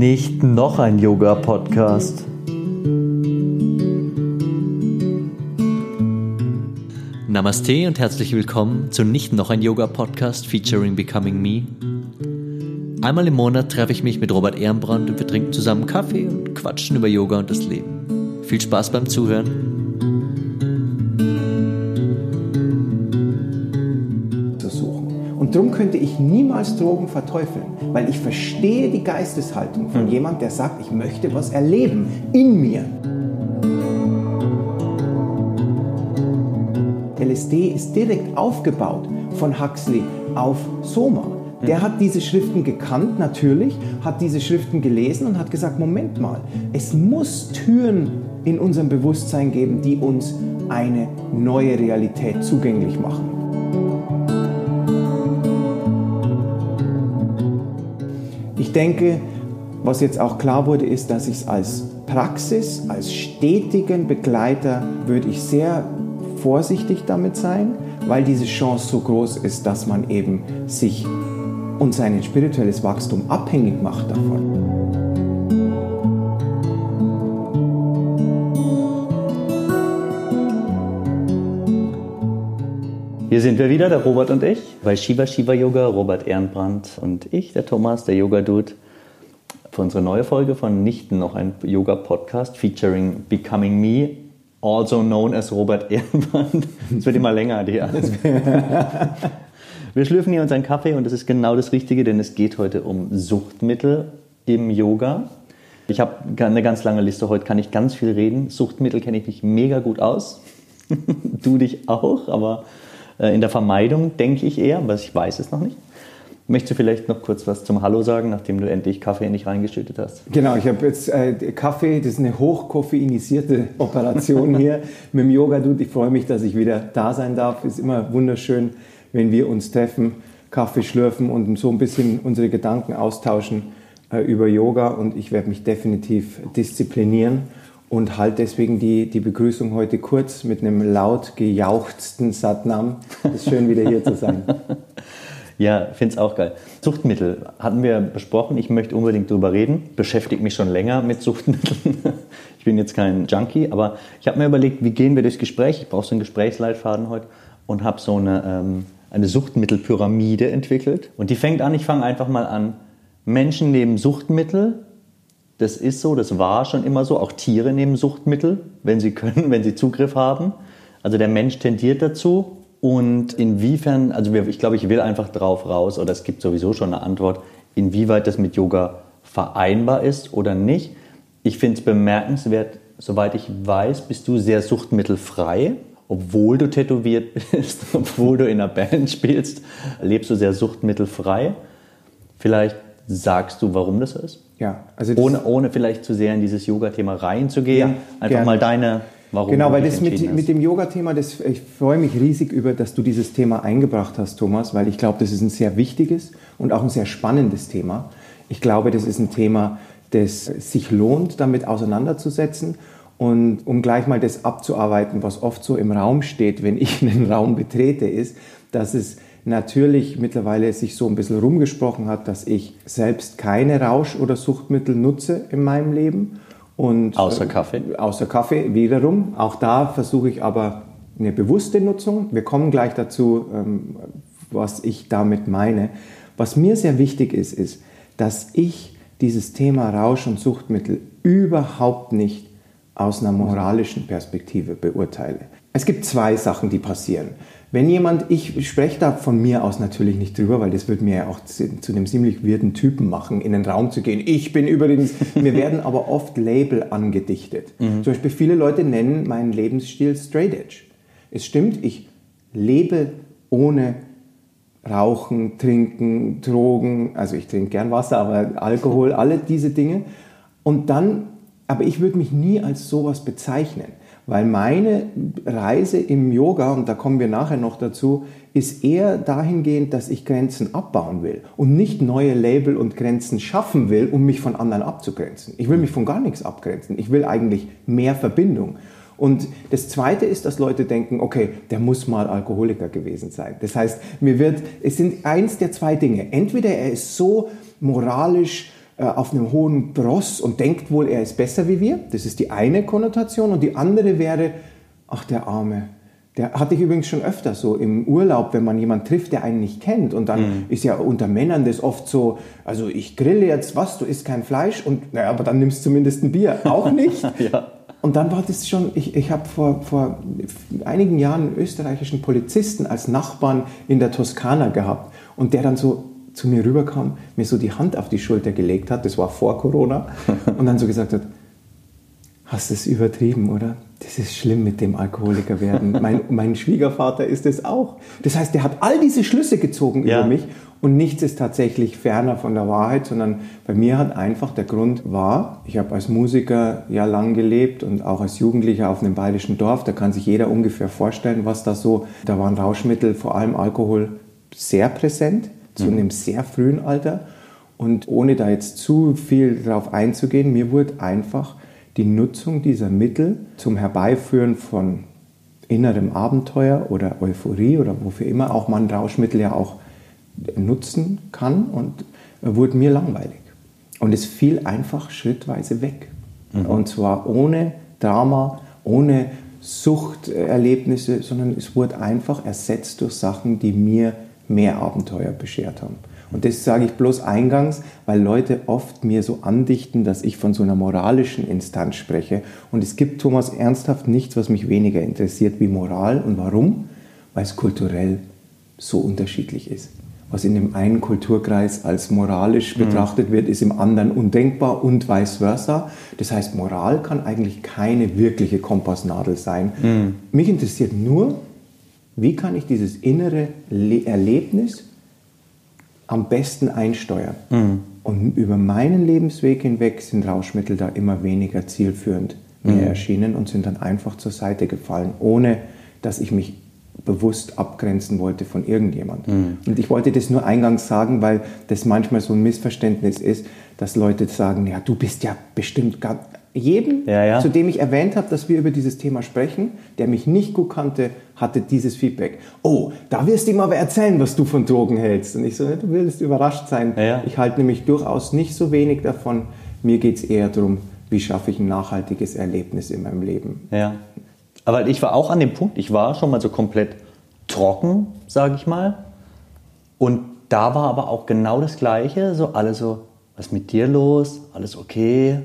Nicht noch ein Yoga-Podcast. Namaste und herzlich willkommen zu Nicht noch ein Yoga-Podcast featuring Becoming Me. Einmal im Monat treffe ich mich mit Robert Ehrenbrand und wir trinken zusammen Kaffee und quatschen über Yoga und das Leben. Viel Spaß beim Zuhören. Und darum könnte ich niemals Drogen verteufeln, weil ich verstehe die Geisteshaltung von hm. jemand, der sagt, ich möchte was erleben in mir. LSD ist direkt aufgebaut von Huxley auf Soma. Der hm. hat diese Schriften gekannt, natürlich, hat diese Schriften gelesen und hat gesagt, Moment mal, es muss Türen in unserem Bewusstsein geben, die uns eine neue Realität zugänglich machen. Ich denke, was jetzt auch klar wurde, ist, dass ich es als Praxis, als stetigen Begleiter, würde ich sehr vorsichtig damit sein, weil diese Chance so groß ist, dass man eben sich und sein spirituelles Wachstum abhängig macht davon. Hier sind wir wieder, der Robert und ich, bei Shiva Shiva Yoga, Robert Ehrenbrand und ich, der Thomas, der Yoga Dude, für unsere neue Folge von Nicht noch ein Yoga Podcast featuring Becoming Me, also known as Robert Ehrenbrand. Es wird immer länger, die alles. Wir schlürfen hier unseren Kaffee und das ist genau das Richtige, denn es geht heute um Suchtmittel im Yoga. Ich habe eine ganz lange Liste, heute kann ich ganz viel reden. Suchtmittel kenne ich mich mega gut aus. du dich auch, aber in der Vermeidung denke ich eher, aber ich weiß es noch nicht. Möchtest du vielleicht noch kurz was zum Hallo sagen, nachdem du endlich Kaffee in dich reingeschüttet hast? Genau, ich habe jetzt äh, Kaffee, das ist eine hochkoffeinisierte Operation hier mit dem Yoga-Dude. Ich freue mich, dass ich wieder da sein darf. Ist immer wunderschön, wenn wir uns treffen, Kaffee schlürfen und so ein bisschen unsere Gedanken austauschen äh, über Yoga. Und ich werde mich definitiv disziplinieren und halt deswegen die, die Begrüßung heute kurz mit einem laut gejauchzten Satnam. Es ist schön, wieder hier zu sein. Ja, finde es auch geil. Suchtmittel hatten wir besprochen. Ich möchte unbedingt darüber reden. Beschäftige mich schon länger mit Suchtmitteln. Ich bin jetzt kein Junkie, aber ich habe mir überlegt, wie gehen wir durchs Gespräch? Ich brauche so einen Gesprächsleitfaden heute und habe so eine, ähm, eine Suchtmittelpyramide entwickelt. Und die fängt an, ich fange einfach mal an. Menschen nehmen Suchtmittel das ist so, das war schon immer so. Auch Tiere nehmen Suchtmittel, wenn sie können, wenn sie Zugriff haben. Also der Mensch tendiert dazu. Und inwiefern, also ich glaube, ich will einfach drauf raus, oder es gibt sowieso schon eine Antwort, inwieweit das mit Yoga vereinbar ist oder nicht. Ich finde es bemerkenswert, soweit ich weiß, bist du sehr suchtmittelfrei. Obwohl du tätowiert bist, obwohl du in einer Band spielst, lebst du sehr suchtmittelfrei. Vielleicht sagst du, warum das ist? Ja, also ohne, ohne vielleicht zu sehr in dieses Yoga-Thema reinzugehen, ja, einfach gerne. mal deine, warum Genau, weil das mit, mit dem Yoga-Thema, ich freue mich riesig über, dass du dieses Thema eingebracht hast, Thomas, weil ich glaube, das ist ein sehr wichtiges und auch ein sehr spannendes Thema. Ich glaube, das ist ein Thema, das sich lohnt, damit auseinanderzusetzen. Und um gleich mal das abzuarbeiten, was oft so im Raum steht, wenn ich einen Raum betrete, ist, dass es natürlich mittlerweile sich so ein bisschen rumgesprochen hat, dass ich selbst keine Rausch- oder Suchtmittel nutze in meinem Leben. Und, außer äh, Kaffee? Äh, außer Kaffee wiederum. Auch da versuche ich aber eine bewusste Nutzung. Wir kommen gleich dazu, ähm, was ich damit meine. Was mir sehr wichtig ist, ist, dass ich dieses Thema Rausch- und Suchtmittel überhaupt nicht aus einer moralischen Perspektive beurteile. Es gibt zwei Sachen, die passieren. Wenn jemand, ich spreche da von mir aus natürlich nicht drüber, weil das würde mir ja auch zu, zu einem ziemlich wirden Typen machen, in den Raum zu gehen. Ich bin übrigens, mir werden aber oft Label angedichtet. Mhm. Zum Beispiel viele Leute nennen meinen Lebensstil Straight Edge. Es stimmt, ich lebe ohne Rauchen, Trinken, Drogen, also ich trinke gern Wasser, aber Alkohol, alle diese Dinge. Und dann, aber ich würde mich nie als sowas bezeichnen. Weil meine Reise im Yoga, und da kommen wir nachher noch dazu, ist eher dahingehend, dass ich Grenzen abbauen will und nicht neue Label und Grenzen schaffen will, um mich von anderen abzugrenzen. Ich will mich von gar nichts abgrenzen. Ich will eigentlich mehr Verbindung. Und das Zweite ist, dass Leute denken, okay, der muss mal Alkoholiker gewesen sein. Das heißt, mir wird, es sind eins der zwei Dinge. Entweder er ist so moralisch auf einem hohen Ross und denkt wohl, er ist besser wie wir. Das ist die eine Konnotation. Und die andere wäre, ach der Arme, der hatte ich übrigens schon öfter so im Urlaub, wenn man jemanden trifft, der einen nicht kennt. Und dann mhm. ist ja unter Männern das oft so, also ich grille jetzt was, du isst kein Fleisch und naja, aber dann nimmst du zumindest ein Bier. Auch nicht. ja. Und dann war das schon, ich, ich habe vor, vor einigen Jahren einen österreichischen Polizisten als Nachbarn in der Toskana gehabt und der dann so zu mir rüberkam, mir so die Hand auf die Schulter gelegt hat, das war vor Corona, und dann so gesagt hat, hast du es übertrieben, oder? Das ist schlimm mit dem Alkoholiker werden. Mein, mein Schwiegervater ist es auch. Das heißt, der hat all diese Schlüsse gezogen ja. über mich und nichts ist tatsächlich ferner von der Wahrheit, sondern bei mir hat einfach der Grund war, ich habe als Musiker ja lang gelebt und auch als Jugendlicher auf einem bayerischen Dorf, da kann sich jeder ungefähr vorstellen, was da so, da waren Rauschmittel, vor allem Alkohol, sehr präsent zu mhm. einem sehr frühen Alter. Und ohne da jetzt zu viel darauf einzugehen, mir wurde einfach die Nutzung dieser Mittel zum Herbeiführen von innerem Abenteuer oder Euphorie oder wofür immer auch man Rauschmittel ja auch nutzen kann und wurde mir langweilig. Und es fiel einfach schrittweise weg. Mhm. Und zwar ohne Drama, ohne Suchterlebnisse, sondern es wurde einfach ersetzt durch Sachen, die mir mehr Abenteuer beschert haben. Und das sage ich bloß eingangs, weil Leute oft mir so andichten, dass ich von so einer moralischen Instanz spreche. Und es gibt, Thomas, ernsthaft nichts, was mich weniger interessiert wie Moral. Und warum? Weil es kulturell so unterschiedlich ist. Was in dem einen Kulturkreis als moralisch mhm. betrachtet wird, ist im anderen undenkbar und vice versa. Das heißt, Moral kann eigentlich keine wirkliche Kompassnadel sein. Mhm. Mich interessiert nur, wie kann ich dieses innere Le Erlebnis am besten einsteuern? Mhm. Und über meinen Lebensweg hinweg sind Rauschmittel da immer weniger zielführend mir mhm. erschienen und sind dann einfach zur Seite gefallen, ohne dass ich mich bewusst abgrenzen wollte von irgendjemand. Mhm. Und ich wollte das nur eingangs sagen, weil das manchmal so ein Missverständnis ist, dass Leute sagen, ja, du bist ja bestimmt jedem, ja, ja. zu dem ich erwähnt habe, dass wir über dieses Thema sprechen, der mich nicht gut kannte, hatte dieses Feedback. Oh, da wirst du ihm aber erzählen, was du von Drogen hältst. Und ich so, du willst überrascht sein. Ja, ich halte nämlich durchaus nicht so wenig davon. Mir geht es eher darum, wie schaffe ich ein nachhaltiges Erlebnis in meinem Leben. Ja, aber ich war auch an dem Punkt, ich war schon mal so komplett trocken, sage ich mal. Und da war aber auch genau das Gleiche, so alle so, was ist mit dir los? Alles okay?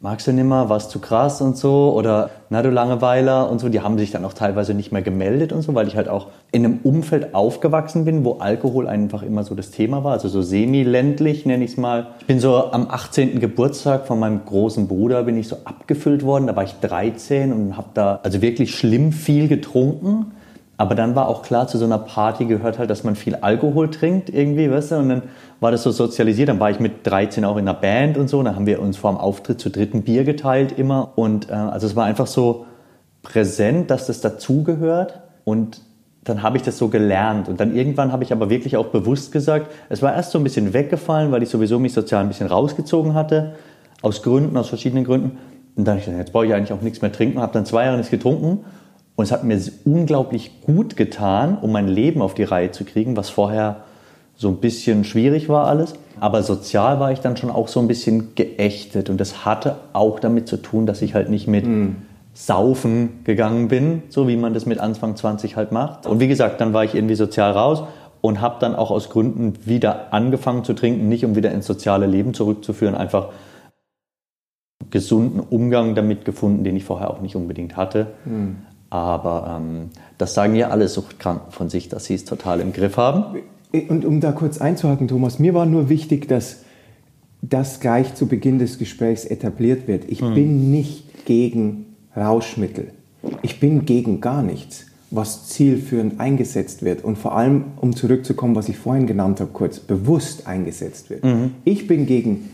Magst du nicht mehr, warst zu krass und so? Oder na du Langeweiler und so, die haben sich dann auch teilweise nicht mehr gemeldet und so, weil ich halt auch in einem Umfeld aufgewachsen bin, wo Alkohol einfach immer so das Thema war, also so semi-ländlich nenne ich es mal. Ich bin so am 18. Geburtstag von meinem großen Bruder bin ich so abgefüllt worden, da war ich 13 und habe da also wirklich schlimm viel getrunken aber dann war auch klar, zu so einer Party gehört halt, dass man viel Alkohol trinkt irgendwie, weißt du, und dann war das so sozialisiert. Dann war ich mit 13 auch in einer Band und so, dann haben wir uns vor dem Auftritt zu dritten Bier geteilt immer. Und äh, also es war einfach so präsent, dass das dazugehört. Und dann habe ich das so gelernt. Und dann irgendwann habe ich aber wirklich auch bewusst gesagt, es war erst so ein bisschen weggefallen, weil ich sowieso mich sozial ein bisschen rausgezogen hatte, aus Gründen, aus verschiedenen Gründen. Und dann habe ich gesagt, jetzt brauche ich eigentlich auch nichts mehr trinken, habe dann zwei Jahre nichts getrunken und es hat mir unglaublich gut getan, um mein Leben auf die Reihe zu kriegen, was vorher so ein bisschen schwierig war alles. Aber sozial war ich dann schon auch so ein bisschen geächtet. Und das hatte auch damit zu tun, dass ich halt nicht mit mm. Saufen gegangen bin, so wie man das mit Anfang 20 halt macht. Und wie gesagt, dann war ich irgendwie sozial raus und habe dann auch aus Gründen wieder angefangen zu trinken, nicht um wieder ins soziale Leben zurückzuführen, einfach gesunden Umgang damit gefunden, den ich vorher auch nicht unbedingt hatte. Mm. Aber ähm, das sagen ja alle Suchtkranken von sich, dass sie es total im Griff haben. Und um da kurz einzuhaken, Thomas, mir war nur wichtig, dass das gleich zu Beginn des Gesprächs etabliert wird. Ich hm. bin nicht gegen Rauschmittel. Ich bin gegen gar nichts, was zielführend eingesetzt wird. Und vor allem, um zurückzukommen, was ich vorhin genannt habe, kurz, bewusst eingesetzt wird. Mhm. Ich bin gegen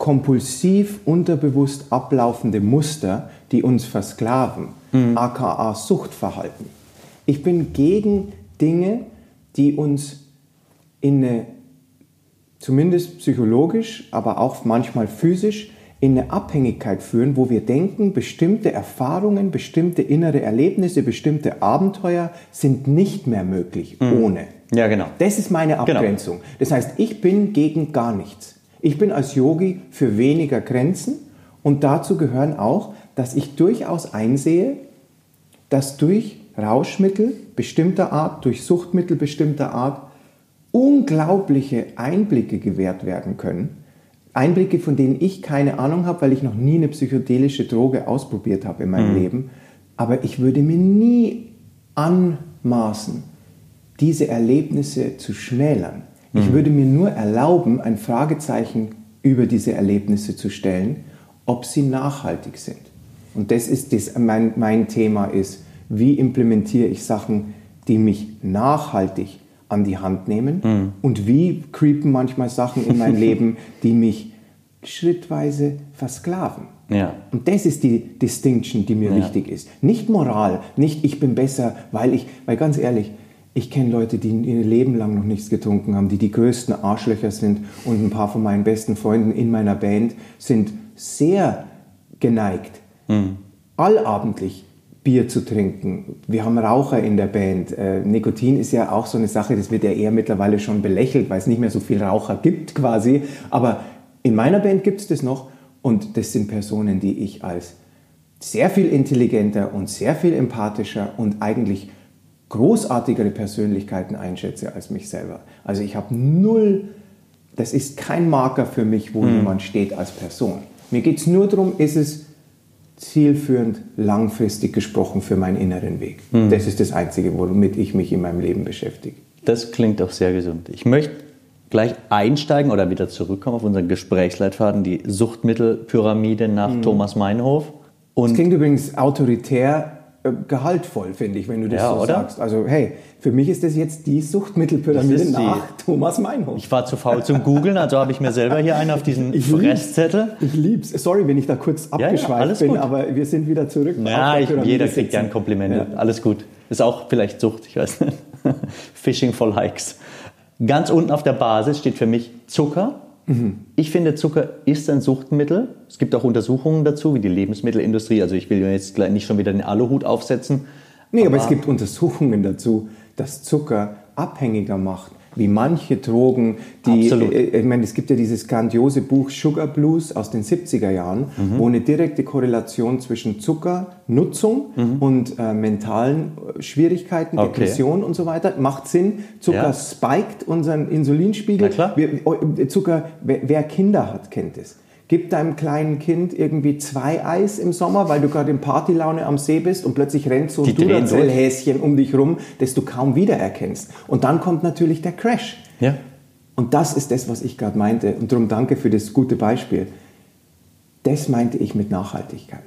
kompulsiv, unterbewusst ablaufende Muster, die uns versklaven mhm. aka Suchtverhalten. Ich bin gegen Dinge, die uns in eine, zumindest psychologisch, aber auch manchmal physisch, in eine Abhängigkeit führen, wo wir denken, bestimmte Erfahrungen, bestimmte innere Erlebnisse, bestimmte Abenteuer sind nicht mehr möglich mhm. ohne. Ja, genau. Das ist meine genau. Abgrenzung. Genau. Das heißt, ich bin gegen gar nichts. Ich bin als Yogi für weniger Grenzen und dazu gehören auch, dass ich durchaus einsehe, dass durch Rauschmittel bestimmter Art, durch Suchtmittel bestimmter Art unglaubliche Einblicke gewährt werden können. Einblicke, von denen ich keine Ahnung habe, weil ich noch nie eine psychedelische Droge ausprobiert habe in meinem mhm. Leben. Aber ich würde mir nie anmaßen, diese Erlebnisse zu schmälern. Mhm. Ich würde mir nur erlauben, ein Fragezeichen über diese Erlebnisse zu stellen, ob sie nachhaltig sind. Und das ist das, mein, mein Thema ist, wie implementiere ich Sachen, die mich nachhaltig an die Hand nehmen mhm. und wie creepen manchmal Sachen in mein Leben, die mich schrittweise versklaven. Ja. Und das ist die Distinction, die mir ja. wichtig ist. Nicht Moral, nicht ich bin besser, weil ich, weil ganz ehrlich, ich kenne Leute, die ihr Leben lang noch nichts getrunken haben, die die größten Arschlöcher sind und ein paar von meinen besten Freunden in meiner Band sind sehr geneigt, mhm. allabendlich Bier zu trinken. Wir haben Raucher in der Band. Äh, Nikotin ist ja auch so eine Sache, das wird ja eher mittlerweile schon belächelt, weil es nicht mehr so viele Raucher gibt quasi. Aber in meiner Band gibt es das noch und das sind Personen, die ich als sehr viel intelligenter und sehr viel empathischer und eigentlich großartigere Persönlichkeiten einschätze als mich selber. Also ich habe null, das ist kein Marker für mich, wo mhm. jemand steht als Person. Mir geht es nur darum, ist es zielführend, langfristig gesprochen für meinen inneren Weg. Mhm. Das ist das Einzige, womit ich mich in meinem Leben beschäftige. Das klingt auch sehr gesund. Ich möchte gleich einsteigen oder wieder zurückkommen auf unseren Gesprächsleitfaden, die Suchtmittelpyramide nach mhm. Thomas Meinhof. Und das klingt übrigens autoritär gehaltvoll, finde ich, wenn du das ja, so oder? sagst. Also hey, für mich ist das jetzt die Suchtmittelpyramide nach Thomas Meinhof. Ich war zu faul zum Googeln, also habe ich mir selber hier einen auf diesen ich Fresszettel. Ich lieb's. Sorry, wenn ich da kurz abgeschweift ja, bin, gut. aber wir sind wieder zurück. Ja, ich, jeder kriegt gern Komplimente. Ja. Alles gut. Ist auch vielleicht Sucht, ich weiß nicht. Fishing for Likes. Ganz unten auf der Basis steht für mich Zucker Mhm. Ich finde, Zucker ist ein Suchtmittel. Es gibt auch Untersuchungen dazu, wie die Lebensmittelindustrie. Also ich will jetzt nicht schon wieder den Aluhut aufsetzen. Nee, aber, aber es gibt Untersuchungen dazu, dass Zucker abhängiger macht wie manche Drogen, die, Absolut. Äh, ich meine, es gibt ja dieses grandiose Buch Sugar Blues aus den 70er Jahren, mhm. wo eine direkte Korrelation zwischen Zuckernutzung mhm. und äh, mentalen äh, Schwierigkeiten, okay. Depression und so weiter, macht Sinn. Zucker ja. spiked unseren Insulinspiegel. Wir, äh, Zucker, wer, wer Kinder hat, kennt es. Gib deinem kleinen Kind irgendwie zwei Eis im Sommer, weil du gerade in Partylaune am See bist und plötzlich rennt so ein Duracell-Häschen um dich rum, das du kaum wiedererkennst. Und dann kommt natürlich der Crash. Ja. Und das ist das, was ich gerade meinte. Und darum danke für das gute Beispiel. Das meinte ich mit Nachhaltigkeit.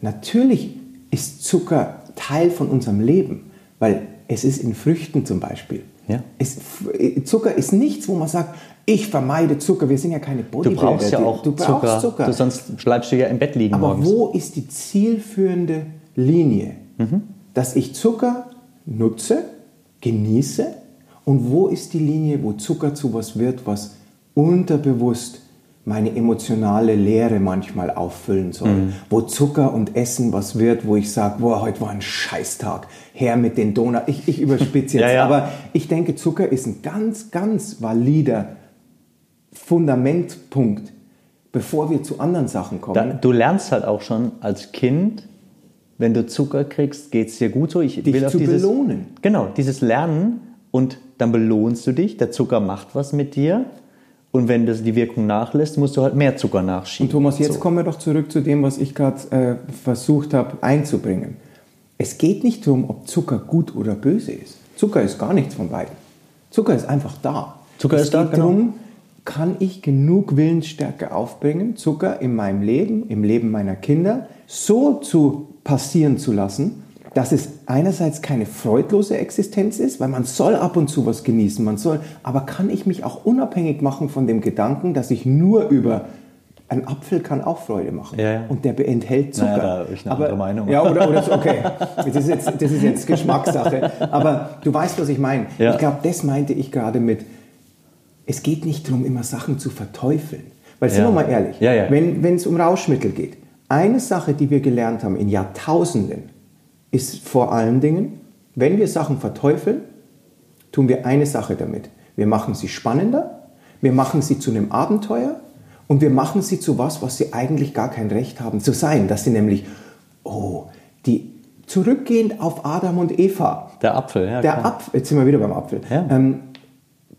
Natürlich ist Zucker Teil von unserem Leben, weil es ist in Früchten zum Beispiel. Ja. Es, Zucker ist nichts, wo man sagt, ich vermeide Zucker. Wir sind ja keine Bodybuilder. Du brauchst ja auch du brauchst Zucker. Zucker. Du, sonst bleibst du ja im Bett liegen Aber morgens. wo ist die zielführende Linie, mhm. dass ich Zucker nutze, genieße und wo ist die Linie, wo Zucker zu was wird, was unterbewusst meine emotionale Leere manchmal auffüllen soll. Mhm. Wo Zucker und Essen was wird, wo ich sage, boah, heute war ein Scheißtag. Her mit den Donuts. Ich, ich überspitze jetzt, ja, ja. aber ich denke, Zucker ist ein ganz, ganz valider Fundamentpunkt, bevor wir zu anderen Sachen kommen. Da, du lernst halt auch schon als Kind, wenn du Zucker kriegst, geht es dir gut so. Ich dich will zu dieses, belohnen. Genau, dieses Lernen und dann belohnst du dich. Der Zucker macht was mit dir. Und wenn das die Wirkung nachlässt, musst du halt mehr Zucker nachschieben. Und Thomas, jetzt so. kommen wir doch zurück zu dem, was ich gerade äh, versucht habe einzubringen. Es geht nicht darum, ob Zucker gut oder böse ist. Zucker ist gar nichts von beiden. Zucker ist einfach da. Zucker es ist da. Geht genau. Kann ich genug Willensstärke aufbringen, Zucker in meinem Leben, im Leben meiner Kinder so zu passieren zu lassen, dass es einerseits keine freudlose Existenz ist, weil man soll ab und zu was genießen, man soll, aber kann ich mich auch unabhängig machen von dem Gedanken, dass ich nur über ein Apfel kann auch Freude machen ja, ja. und der enthält Zucker. Naja, da habe ich eine aber, andere Meinung. Ja, oder, oder okay, das ist, jetzt, das ist jetzt Geschmackssache. Aber du weißt, was ich meine. Ja. Ich glaube, das meinte ich gerade mit, es geht nicht darum, immer Sachen zu verteufeln. Weil, sind wir mal ehrlich, wenn es um Rauschmittel geht, eine Sache, die wir gelernt haben in Jahrtausenden, ist vor allen Dingen, wenn wir Sachen verteufeln, tun wir eine Sache damit. Wir machen sie spannender, Wir machen sie zu einem Abenteuer und wir machen sie zu was, was sie eigentlich gar kein Recht haben zu sein. Dass sie nämlich, oh, die zurückgehend auf Adam und Eva. Der Apfel, ja. Der Apfel, jetzt sind wir wieder beim Apfel. Ja. Ähm,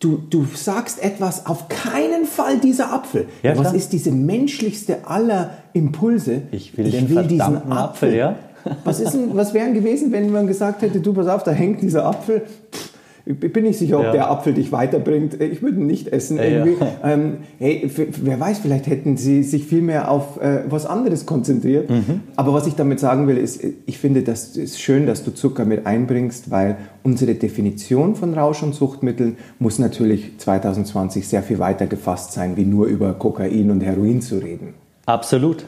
du, du sagst etwas, auf keinen Fall dieser Apfel. Ja, was ist diese menschlichste aller Impulse? Ich will den verdammten Apfel, ja. Was, ist denn, was wäre denn gewesen, wenn man gesagt hätte, du pass auf, da hängt dieser Apfel. Pff, Ich bin nicht sicher, ob Ja. der Apfel dich weiterbringt. Ich würde ihn nicht essen. Ja, ja. Ähm, hey, wer weiß, vielleicht hätten sie sich viel mehr auf äh, was anderes konzentriert. Mhm. Aber was ich damit sagen will, ist, ich finde, das ist schön, dass du Zucker mit einbringst, weil unsere Definition von Rausch- und Suchtmitteln muss natürlich 2020 sehr viel weiter gefasst sein, wie nur über Kokain und Heroin zu reden. Absolut.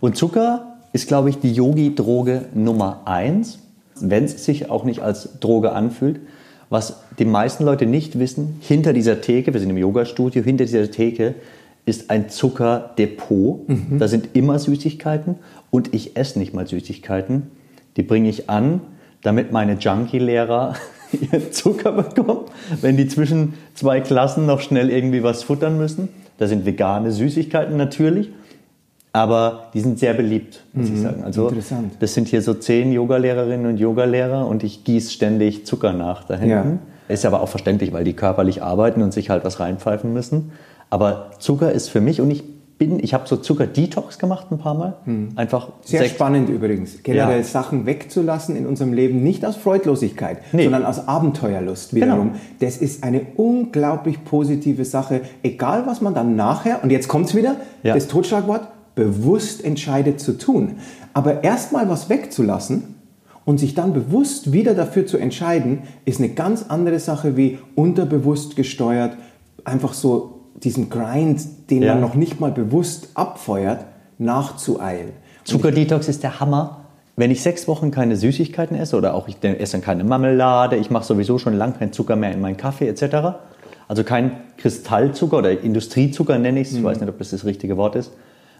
Und Zucker ist, glaube ich, die Yogi-Droge Nummer eins, wenn es sich auch nicht als Droge anfühlt. Was die meisten Leute nicht wissen, hinter dieser Theke, wir sind im Yoga-Studio, hinter dieser Theke ist ein Zuckerdepot. Da sind immer Süßigkeiten und ich esse nicht mal Süßigkeiten. Die bringe ich an, damit meine Junkie-Lehrer ihren Zucker bekommen, wenn die zwischen zwei Klassen noch schnell irgendwie was futtern müssen. Da sind vegane Süßigkeiten natürlich, aber die sind sehr beliebt, muss ich sagen. Also interessant. das sind hier so zehn Yogalehrerinnen und Yogalehrer und ich gieße ständig Zucker nach da hinten. Ist aber auch verständlich, weil die körperlich arbeiten und sich halt was reinpfeifen müssen. Aber Zucker ist für mich und ich bin, ich habe so Zucker-Detox gemacht ein paar Mal. Einfach Hm. Sehr sechs- spannend übrigens, generell Ja. Sachen wegzulassen in unserem Leben, nicht aus Freudlosigkeit, Nee. sondern aus Abenteuerlust wiederum. Genau. Das ist eine unglaublich positive Sache, egal was man dann nachher, und jetzt kommt es wieder, Ja. das Totschlagwort, bewusst entscheidet zu tun. Aber erstmal was wegzulassen und sich dann bewusst wieder dafür zu entscheiden, ist eine ganz andere Sache wie unterbewusst gesteuert, einfach so diesen Grind, den Ja. man noch nicht mal bewusst abfeuert, nachzueilen. Zuckerdetox ist der Hammer. Wenn ich sechs Wochen keine Süßigkeiten esse oder auch ich esse dann keine Marmelade, ich mache sowieso schon lange keinen Zucker mehr in meinen Kaffee etc. Also kein Kristallzucker oder Industriezucker nenne ich es, ich weiß nicht, ob das das richtige Wort ist.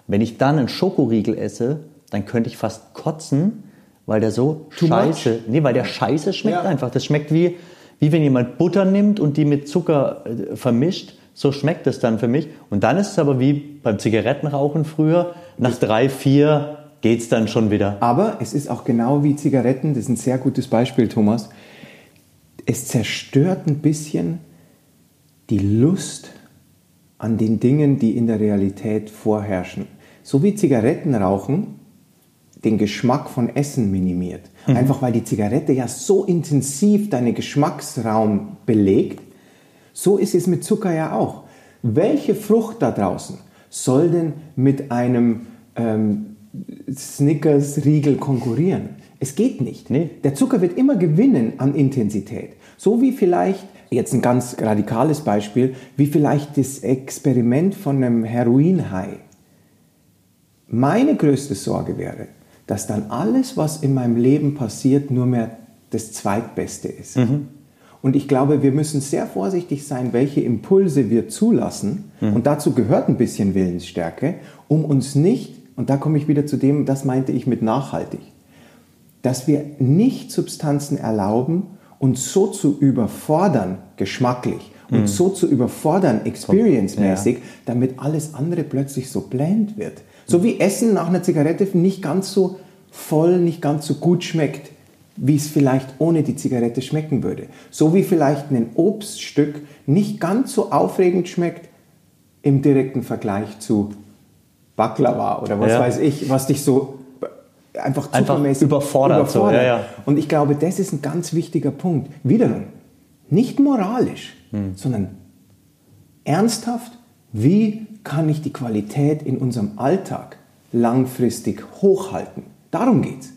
Wenn ich dann einen Schokoriegel esse, dann könnte ich fast kotzen, weil der so Too scheiße, nee, weil der scheiße schmeckt Ja. einfach. Das schmeckt wie, wie wenn jemand Butter nimmt und die mit Zucker äh, vermischt. So schmeckt es dann für mich. Und dann ist es aber wie beim Zigarettenrauchen früher. Nach drei, vier geht's dann schon wieder. Aber es ist auch genau wie Zigaretten, das ist ein sehr gutes Beispiel, Thomas. Es zerstört ein bisschen die Lust an den Dingen, die in der Realität vorherrschen. So wie Zigarettenrauchen den Geschmack von Essen minimiert. Einfach weil die Zigarette ja so intensiv deinen Geschmacksraum belegt, so ist es mit Zucker ja auch. Welche Frucht da draußen soll denn mit einem ähm, Snickers-Riegel konkurrieren? Es geht nicht. Nee. Der Zucker wird immer gewinnen an Intensität. So wie vielleicht, jetzt ein ganz radikales Beispiel, wie vielleicht das Experiment von einem Heroin-High. Meine größte Sorge wäre, dass dann alles, was in meinem Leben passiert, nur mehr das Zweitbeste ist. Und ich glaube, wir müssen sehr vorsichtig sein, welche Impulse wir zulassen. Und dazu gehört ein bisschen Willensstärke, um uns nicht, und da komme ich wieder zu dem, das meinte ich mit nachhaltig, dass wir nicht Substanzen erlauben, uns so zu überfordern, geschmacklich, und so zu überfordern, experience-mäßig, damit alles andere plötzlich so bland wird. So wie Essen nach einer Zigarette nicht ganz so voll, nicht ganz so gut schmeckt, wie es vielleicht ohne die Zigarette schmecken würde. So wie vielleicht ein Obststück nicht ganz so aufregend schmeckt im direkten Vergleich zu Baklava oder was Ja. weiß ich, was dich so einfach Einfach zuckermäßig überfordert, so, ja, ja. Und ich glaube, das ist ein ganz wichtiger Punkt. Wiederum, nicht moralisch, Hm. sondern ernsthaft, wie kann ich die Qualität in unserem Alltag langfristig hochhalten? Darum geht es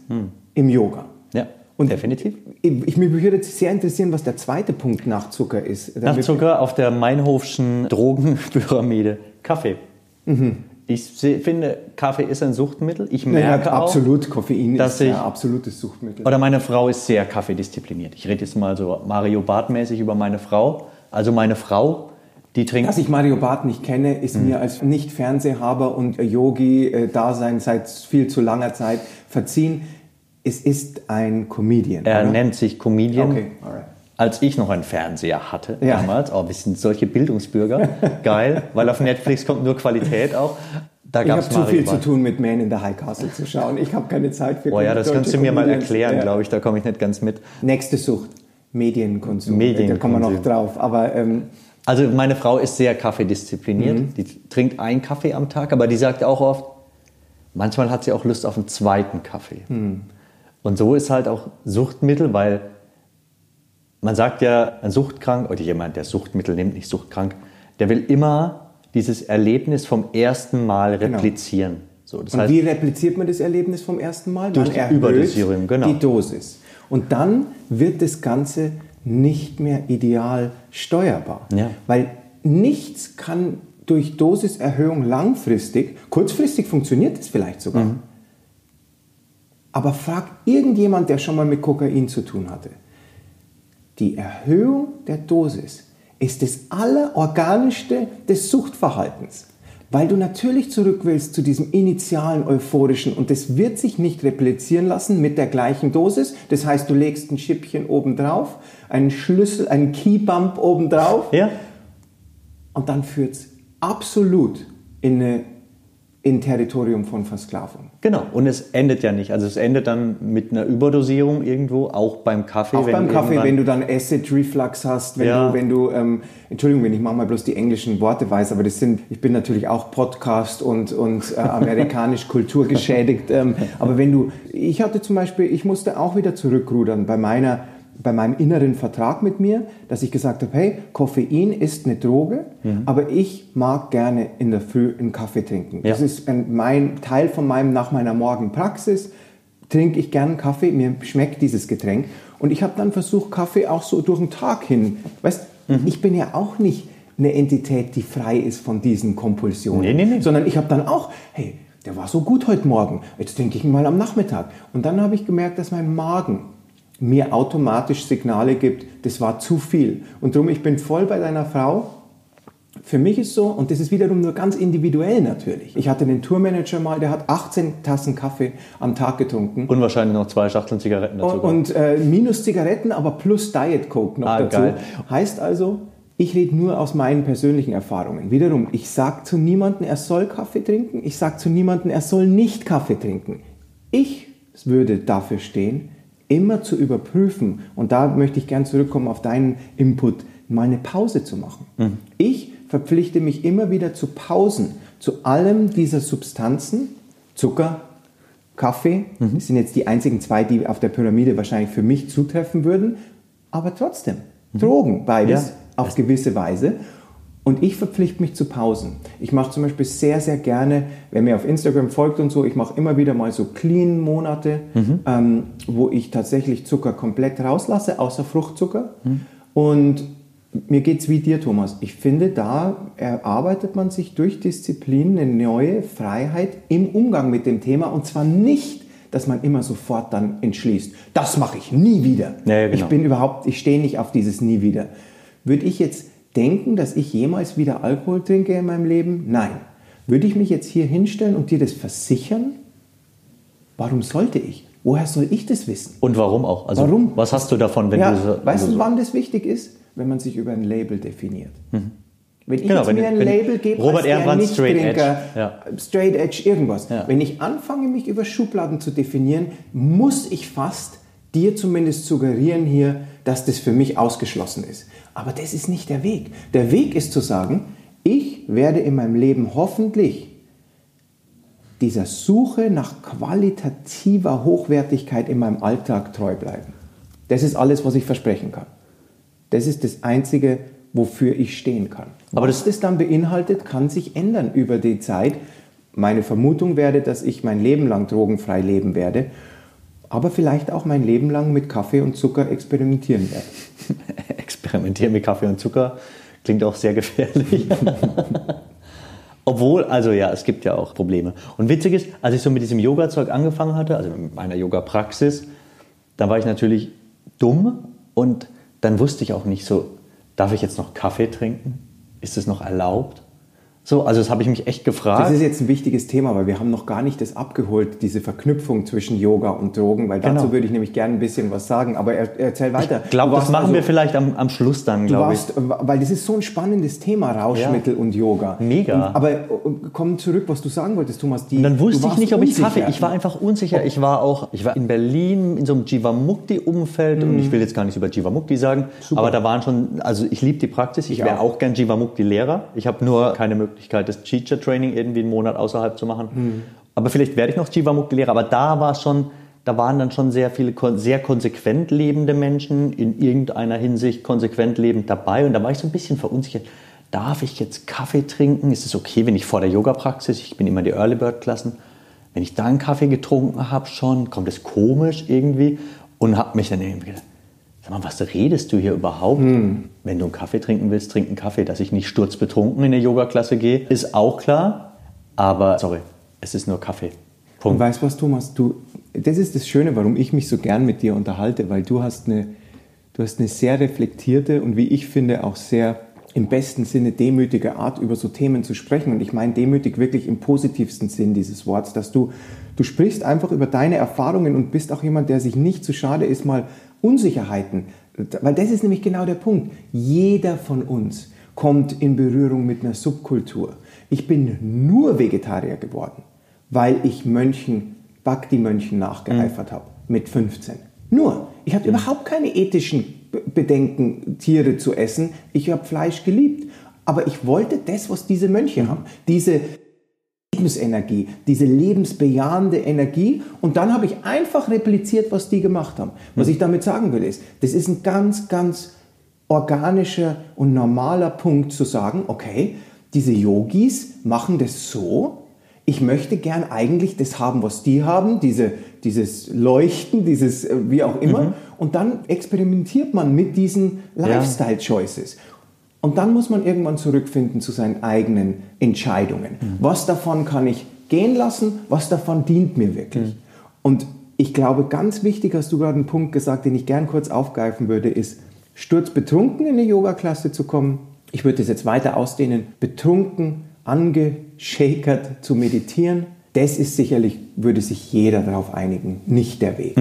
im Yoga. Ja, Und definitiv. Ich, ich, mich würde jetzt sehr interessieren, was der zweite Punkt nach Zucker ist. Nach Zucker auf der Meinhofschen Drogenpyramide. Kaffee. Ich se- finde, Kaffee ist ein Suchtmittel. Ich merke auch, absolut, Koffein dass ist ein ich- absolutes Suchtmittel. Oder meine Frau ist sehr kaffeediszipliniert. Ich rede jetzt mal so Mario Barth-mäßig über meine Frau. Also meine Frau, die trinkt. Dass ich Mario Barth nicht kenne, ist Hm. mir als Nicht-Fernsehhaber und Yogi-Dasein seit viel zu langer Zeit verziehen. Es ist ein Comedian. er oder? nennt sich Comedian. Okay, alright. als ich noch einen Fernseher hatte Ja. damals. Oh, wir sind solche Bildungsbürger. Geil, weil auf Netflix kommt nur Qualität auch. Da Ich habe es zu viel zu tun mit Man in the High Castle zu schauen. Ich habe keine Zeit für Oh ja, das kannst du mir mal erklären, Ja. glaube ich. Da komme ich nicht ganz mit. Nächste Sucht, Medienkonsum. Medienkonsum. Da kommen wir noch drauf. Aber ähm, Also meine Frau ist sehr kaffeediszipliniert. Mhm. Die trinkt einen Kaffee am Tag, aber die sagt auch oft, manchmal hat sie auch Lust auf einen zweiten Kaffee. Mhm. Und so ist halt auch Suchtmittel, weil man sagt ja, ein Suchtkrank oder jemand, der Suchtmittel nimmt, nicht suchtkrank, der will immer dieses Erlebnis vom ersten Mal replizieren. So, das Genau. und heißt, wie repliziert man das Erlebnis vom ersten Mal? Durch man die Überdosierung, genau. die Dosis. Und dann wird das Ganze nicht mehr ideal steuerbar. Ja. Weil nichts kann durch Dosiserhöhung langfristig, kurzfristig funktioniert es vielleicht sogar, Mhm. aber frag irgendjemand, der schon mal mit Kokain zu tun hatte. Die Erhöhung der Dosis ist das Allerorganischste des Suchtverhaltens. Weil du natürlich zurück willst zu diesem initialen euphorischen und das wird sich nicht replizieren lassen mit der gleichen Dosis. Das heißt, du legst ein Schippchen obendrauf, einen Schlüssel, einen Keybump obendrauf ja, und dann führt es absolut in, eine, in Territorium von Versklavung. genau. Und es endet ja nicht. Also es endet dann mit einer Überdosierung irgendwo, auch beim Kaffee. Auch beim Kaffee, wenn du dann Acid Reflux hast, wenn Ja. du, wenn du, ähm, Entschuldigung, wenn ich manchmal bloß die englischen Worte weiß, aber das sind, ich bin natürlich auch Podcast und, und äh, amerikanisch kulturgeschädigt, ähm, aber wenn du, ich hatte zum Beispiel, ich musste auch wieder zurückrudern bei meiner, bei meinem inneren Vertrag mit mir, dass ich gesagt habe, hey, Koffein ist eine Droge, Mhm. aber ich mag gerne in der Früh einen Kaffee trinken. Das Ja. ist ein, mein Teil von meinem, nach meiner Morgenpraxis trinke ich gern Kaffee, mir schmeckt dieses Getränk. Und ich habe dann versucht, Kaffee auch so durch den Tag hin. Weißt, Mhm. ich bin ja auch nicht eine Entität, die frei ist von diesen Kompulsionen. Nee, nee, nee. Sondern ich habe dann auch, hey, der war so gut heute Morgen, jetzt trinke ich ihn mal am Nachmittag. Und dann habe ich gemerkt, dass mein Magen mir automatisch Signale gibt, das war zu viel. Und darum, ich bin voll bei deiner Frau. Für mich ist so, und das ist wiederum nur ganz individuell natürlich. Ich hatte einen Tourmanager mal, der hat 18 Tassen Kaffee am Tag getrunken. Und wahrscheinlich noch zwei Schachteln Zigaretten dazu. Und, und äh, minus Zigaretten, aber plus Diet Coke noch Ah, dazu. geil. Heißt also, ich rede nur aus meinen persönlichen Erfahrungen. Wiederum, ich sage zu niemandem, er soll Kaffee trinken. Ich sage zu niemandem, er soll nicht Kaffee trinken. Ich würde dafür stehen, immer zu überprüfen, und da möchte ich gern zurückkommen auf deinen Input, mal eine Pause zu machen. Ich verpflichte mich immer wieder zu Pausen, zu allem dieser Substanzen, Zucker, Kaffee, das sind jetzt die einzigen zwei, die auf der Pyramide wahrscheinlich für mich zutreffen würden, aber trotzdem, Drogen, beides Ja. auf gewisse Weise. Und ich verpflichte mich zu Pausen. Ich mache zum Beispiel sehr, sehr gerne, wer mir auf Instagram folgt und so, ich mache immer wieder mal so Clean-Monate, ähm, wo ich tatsächlich Zucker komplett rauslasse, außer Fruchtzucker. Und mir geht es wie dir, Thomas. Ich finde, da erarbeitet man sich durch Disziplin eine neue Freiheit im Umgang mit dem Thema. Und zwar nicht, dass man immer sofort dann entschließt, das mache ich nie wieder. Ja, ja, genau. Ich bin überhaupt, ich stehe nicht auf dieses nie wieder. Würde ich jetzt denken, dass ich jemals wieder Alkohol trinke in meinem Leben? Nein. Würde ich mich jetzt hier hinstellen und dir das versichern? Warum sollte ich? Woher soll ich das wissen? Und warum auch? Also, Warum? Was hast du davon, wenn ja, du so, weißt du, so- wann das wichtig ist? Wenn man sich über ein Label definiert. Wenn ich Genau, wenn- mir ein Label gebe, Robert als der Ehrenmann Straight Edge, ja. Straight Edge, irgendwas. Ja. Wenn ich anfange, mich über Schubladen zu definieren, muss ich fast dir zumindest suggerieren hier, dass das für mich ausgeschlossen ist. Aber das ist nicht der Weg. Der Weg ist zu sagen, ich werde in meinem Leben hoffentlich dieser Suche nach qualitativer Hochwertigkeit in meinem Alltag treu bleiben. Das ist alles, was ich versprechen kann. Das ist das Einzige, wofür ich stehen kann. Aber was das dann beinhaltet, kann sich ändern über die Zeit. Meine Vermutung wäre, dass ich mein Leben lang drogenfrei leben werde, aber vielleicht auch mein Leben lang mit Kaffee und Zucker experimentieren werde. Experimentieren mit Kaffee und Zucker klingt auch sehr gefährlich. Obwohl, also ja, es gibt ja auch Probleme. Und witzig ist, als ich so mit diesem Yoga-Zeug angefangen hatte, also mit meiner Yoga-Praxis, da war ich natürlich dumm und dann wusste ich auch nicht so, darf ich jetzt noch Kaffee trinken? Ist es noch erlaubt? So, also das habe ich mich echt gefragt. Das ist jetzt ein wichtiges Thema, weil wir haben noch gar nicht das abgeholt, diese Verknüpfung zwischen Yoga und Drogen, weil dazu Genau. würde ich nämlich gerne ein bisschen was sagen, aber er, erzähl weiter. Ich glaube, das machen also- wir vielleicht am, am Schluss dann, glaube ich. weil das ist so ein spannendes Thema, Rauschmittel und Yoga. Mega. Und, aber äh, komm zurück, was du sagen wolltest, Thomas. Die, Und dann wusste ich nicht, ob ich unsicher. Kaffee. Ich war einfach unsicher. Ich war auch, ich war in Berlin in so einem Jivamukti-Umfeld und ich will jetzt gar nichts über Jivamukti sagen, aber da waren schon, also ich liebe die Praxis. Ich, Ich wäre auch. auch gern Jivamukti-Lehrer. Ich habe nur keine Möglichkeit, das Teacher-Training irgendwie einen Monat außerhalb zu machen. Aber vielleicht werde ich noch Jivamukti-Lehrer. Aber da war schon, da waren dann schon sehr viele sehr konsequent lebende Menschen in irgendeiner Hinsicht konsequent lebend dabei. Und da war ich so ein bisschen verunsichert. Darf ich jetzt Kaffee trinken? Ist es okay, wenn ich vor der Yoga-Praxis, ich bin immer die Early Bird-Klassen, wenn ich da einen Kaffee getrunken habe schon, kommt es komisch irgendwie und habe mich dann irgendwie gedacht, sag mal, was redest du hier überhaupt? Wenn du einen Kaffee trinken willst, trink einen Kaffee. Dass ich nicht sturzbetrunken in eine Yoga-Klasse gehe, ist auch klar. Aber, sorry, es ist nur Kaffee. Und Punkt. weißt du was, Thomas, du, das ist das Schöne, warum ich mich so gern mit dir unterhalte, weil du hast eine, du hast eine sehr reflektierte und wie ich finde auch sehr im besten Sinne demütige Art, über so Themen zu sprechen. Und ich meine demütig wirklich im positivsten Sinn dieses Wortes, dass du, du sprichst einfach über deine Erfahrungen und bist auch jemand, der sich nicht zu schade ist, mal Unsicherheiten, weil das ist nämlich genau der Punkt. Jeder von uns kommt in Berührung mit einer Subkultur. Ich bin nur Vegetarier geworden, weil ich Mönchen, Bhakti-Mönchen nachgeeifert habe mit 15. Nur. Ich hatte überhaupt keine ethischen Be- Bedenken, Tiere zu essen. Ich habe Fleisch geliebt. Aber ich wollte das, was diese Mönche haben. Diese Lebensenergie, diese lebensbejahende Energie. Und dann habe ich einfach repliziert, was die gemacht haben. Was ich damit sagen will, ist, das ist ein ganz, ganz organischer und normaler Punkt zu sagen, okay, diese Yogis machen das so, ich möchte gern eigentlich das haben, was die haben, diese, dieses Leuchten, dieses äh, wie auch immer. Und dann experimentiert man mit diesen Lifestyle-Choices. Und dann muss man irgendwann zurückfinden zu seinen eigenen Entscheidungen. Was davon kann ich gehen lassen, was davon dient mir wirklich. Und ich glaube, ganz wichtig hast du gerade einen Punkt gesagt, den ich gern kurz aufgreifen würde, ist, sturzbetrunken in eine Yoga-Klasse zu kommen. Ich würde das jetzt weiter ausdehnen. Betrunken, angeschakert zu meditieren, das ist sicherlich, würde sich jeder darauf einigen, nicht der Weg.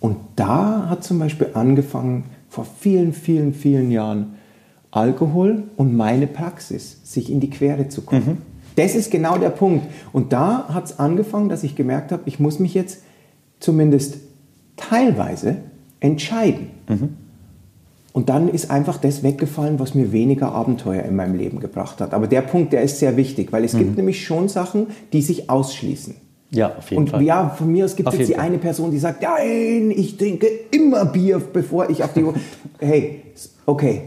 Und da hat zum Beispiel angefangen, vor vielen, vielen, vielen Jahren, Alkohol und meine Praxis, sich in die Quere zu kommen. Das ist genau der Punkt. Und da hat es angefangen, dass ich gemerkt habe, ich muss mich jetzt zumindest teilweise entscheiden. Und dann ist einfach das weggefallen, was mir weniger Abenteuer in meinem Leben gebracht hat. Aber der Punkt, der ist sehr wichtig, weil es gibt nämlich schon Sachen, die sich ausschließen. Ja, auf jeden Und Fall. ja, von mir aus gibt es jetzt die Fall. eine Person, die sagt, nein, ich trinke immer Bier, bevor ich auf die... hey, okay.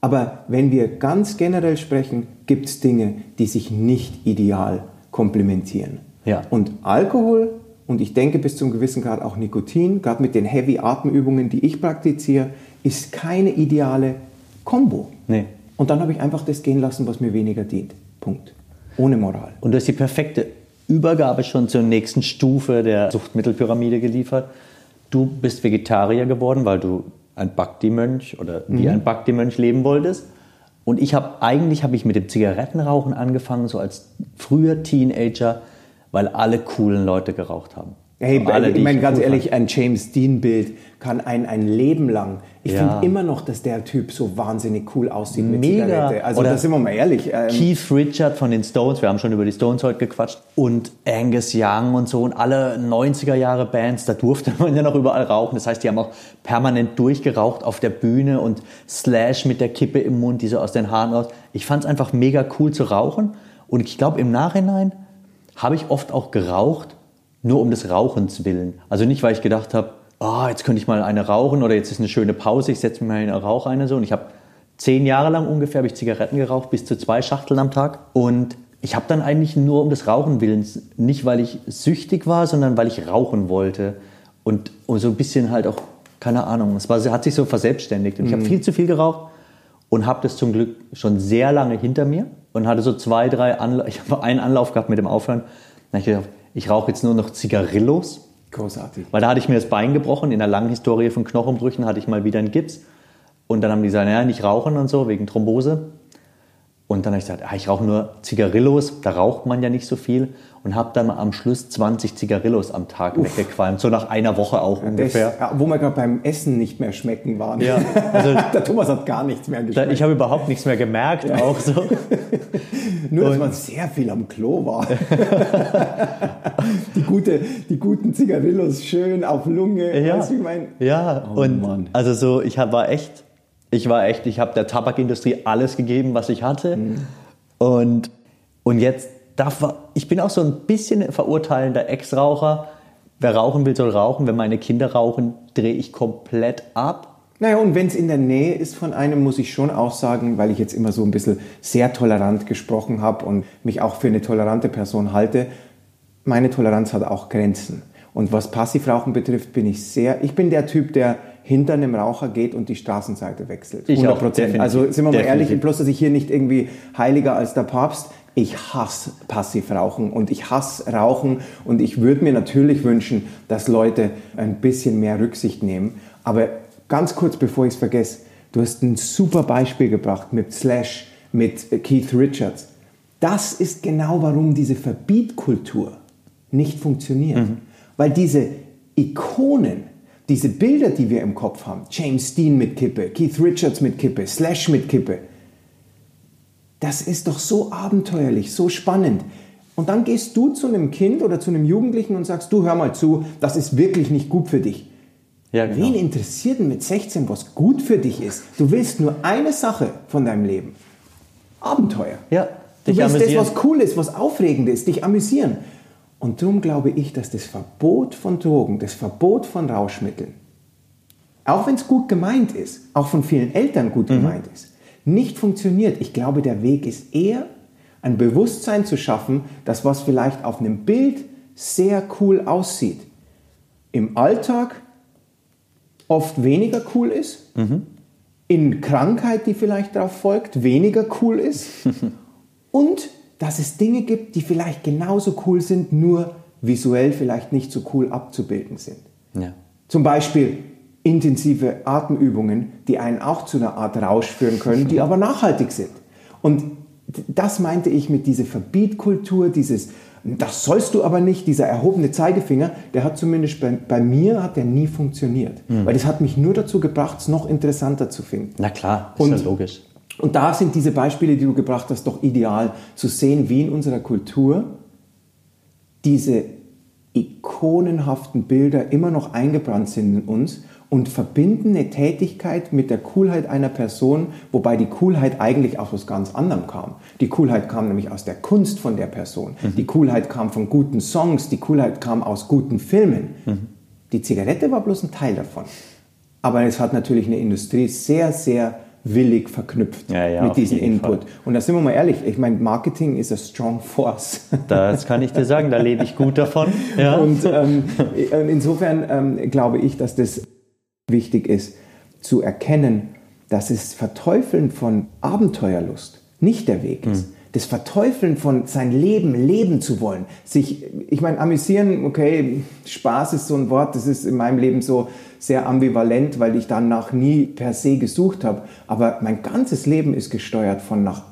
Aber wenn wir ganz generell sprechen, gibt es Dinge, die sich nicht ideal komplementieren. Ja. Und Alkohol und ich denke bis zum gewissen Grad auch Nikotin, gerade mit den Heavy-Atemübungen, die ich praktiziere, ist keine ideale Kombo. Nee. Und dann habe ich einfach das gehen lassen, was mir weniger dient. Punkt. Ohne Moral. Und du hast die perfekte Übergabe schon zur nächsten Stufe der Suchtmittelpyramide geliefert. Du bist Vegetarier geworden, weil du ein Bhakti-Mönch oder wie ein Bhakti-Mönch leben wolltest. Und ich habe eigentlich habe ich mit dem Zigarettenrauchen angefangen, so als früher Teenager, weil alle coolen Leute geraucht haben. Hey, alle, ich die meine ganz cool ehrlich, ein James Dean-Bild kann ein, ein Leben lang. Ich Ja. finde immer noch, dass der Typ so wahnsinnig cool aussieht mit Mega. Zigarette. Also Oder da sind wir mal ehrlich. Ähm, Keith Richard von den Stones, wir haben schon über die Stones heute gequatscht, und Angus Young und so und alle 90er Jahre Bands, da durfte man ja noch überall rauchen. Das heißt, die haben auch permanent durchgeraucht auf der Bühne und Slash mit der Kippe im Mund, die so aus den Haaren raus. Ich fand es einfach mega cool zu rauchen und ich glaube, im Nachhinein habe ich oft auch geraucht, nur um des Rauchens willen. Also nicht, weil ich gedacht habe, ah, jetzt könnte ich mal eine rauchen oder jetzt ist eine schöne Pause, ich setze mir mal eine Rauch eine so. Und ich habe zehn Jahre lang ungefähr habe ich Zigaretten geraucht, bis zu zwei Schachteln am Tag. Und ich habe dann eigentlich nur um des Rauchen willens, nicht weil ich süchtig war, sondern weil ich rauchen wollte. Und, und so ein bisschen halt auch, keine Ahnung, es war, hat sich so verselbstständigt. Und ich habe viel zu viel geraucht und habe das zum Glück schon sehr lange hinter mir und hatte so zwei, drei Anlauf, ich habe einen Anlauf gehabt mit dem Aufhören. Dann habe ich gedacht, ich rauche jetzt nur noch Zigarillos, großartig. weil da hatte ich mir das Bein gebrochen. In der langen Historie von Knochenbrüchen hatte ich mal wieder einen Gips. Und dann haben die gesagt, naja, nicht rauchen und so, wegen Thrombose. Und dann habe ich gesagt, ah, ich rauche nur Zigarillos, da raucht man ja nicht so viel. Und habe dann am Schluss 20 Zigarillos am Tag Uff. weggequalmt, so nach einer Woche auch ungefähr. Das, wo wir gerade beim Essen nicht mehr schmecken waren. Ja, also der Thomas hat gar nichts mehr geschmeckt. Ich habe überhaupt nichts mehr gemerkt, ja. auch so. Nur, dass man sehr viel am Klo war. die, gute, die guten Zigarillos schön auf Lunge. Ja, weißt, ich mein? ja. Oh, und Mann. also so, ich hab, war echt ich war echt, ich habe der Tabakindustrie alles gegeben, was ich hatte. Mhm. Und, und jetzt darf ich bin auch so ein bisschen verurteilender Ex-Raucher. Wer rauchen will, soll rauchen. Wenn meine Kinder rauchen, drehe ich komplett ab. Naja, und wenn es in der Nähe ist von einem, muss ich schon auch sagen, weil ich jetzt immer so ein bisschen sehr tolerant gesprochen habe und mich auch für eine tolerante Person halte, meine Toleranz hat auch Grenzen. Und was Passivrauchen betrifft, bin ich sehr, ich bin der Typ, der hinter einem Raucher geht und die Straßenseite wechselt. 100 Prozent. Also sind wir mal definitiv. ehrlich, bloß dass ich hier nicht irgendwie heiliger als der Papst. Ich hasse Passivrauchen und ich hasse Rauchen und ich würde mir natürlich wünschen, dass Leute ein bisschen mehr Rücksicht nehmen. Aber ganz kurz bevor ich es vergesse, du hast ein super Beispiel gebracht mit Slash, mit Keith Richards. Das ist genau warum diese Verbietkultur nicht funktioniert. Mhm. Weil diese Ikonen, diese Bilder, die wir im Kopf haben, James Dean mit Kippe, Keith Richards mit Kippe, Slash mit Kippe, das ist doch so abenteuerlich, so spannend. Und dann gehst du zu einem Kind oder zu einem Jugendlichen und sagst, du hör mal zu, das ist wirklich nicht gut für dich. Ja, genau. Wen interessiert denn mit 16, was gut für dich ist? Du willst nur eine Sache von deinem Leben. Abenteuer. Ja, du willst amüsieren. das, was cool ist, was aufregend ist, dich amüsieren. Und darum glaube ich, dass das Verbot von Drogen, das Verbot von Rauschmitteln, auch wenn es gut gemeint ist, auch von vielen Eltern gut mhm. gemeint ist, nicht funktioniert. Ich glaube, der Weg ist eher, ein Bewusstsein zu schaffen, dass was vielleicht auf einem Bild sehr cool aussieht, im Alltag oft weniger cool ist, mhm. in Krankheit, die vielleicht darauf folgt, weniger cool ist und dass es Dinge gibt, die vielleicht genauso cool sind, nur visuell vielleicht nicht so cool abzubilden sind. Ja. Zum Beispiel intensive Atemübungen, die einen auch zu einer Art Rausch führen können, die aber nachhaltig sind. Und das meinte ich mit dieser Verbietkultur, dieses, das sollst du aber nicht, dieser erhobene Zeigefinger, der hat zumindest bei, bei mir hat der nie funktioniert. Mhm. Weil das hat mich nur dazu gebracht, es noch interessanter zu finden. Na klar, ist Und ja logisch. Und da sind diese Beispiele, die du gebracht hast, doch ideal zu sehen, wie in unserer Kultur diese ikonenhaften Bilder immer noch eingebrannt sind in uns und verbinden eine Tätigkeit mit der Coolheit einer Person, wobei die Coolheit eigentlich aus was ganz anderem kam. Die Coolheit kam nämlich aus der Kunst von der Person. Mhm. Die Coolheit kam von guten Songs, die Coolheit kam aus guten Filmen. Mhm. Die Zigarette war bloß ein Teil davon. Aber es hat natürlich eine Industrie sehr, sehr willig verknüpft ja, ja, mit diesem Input. Fall. Und da sind wir mal ehrlich, ich meine, Marketing ist a strong force. Das kann ich dir sagen, da lebe ich gut davon. Ja. Und ähm, insofern ähm, glaube ich, dass das wichtig ist, zu erkennen, dass es Verteufeln von Abenteuerlust nicht der Weg ist. Mhm das Verteufeln von sein Leben leben zu wollen. Sich, ich meine, amüsieren, okay, Spaß ist so ein Wort, das ist in meinem Leben so sehr ambivalent, weil ich danach nie per se gesucht habe. Aber mein ganzes Leben ist gesteuert von nach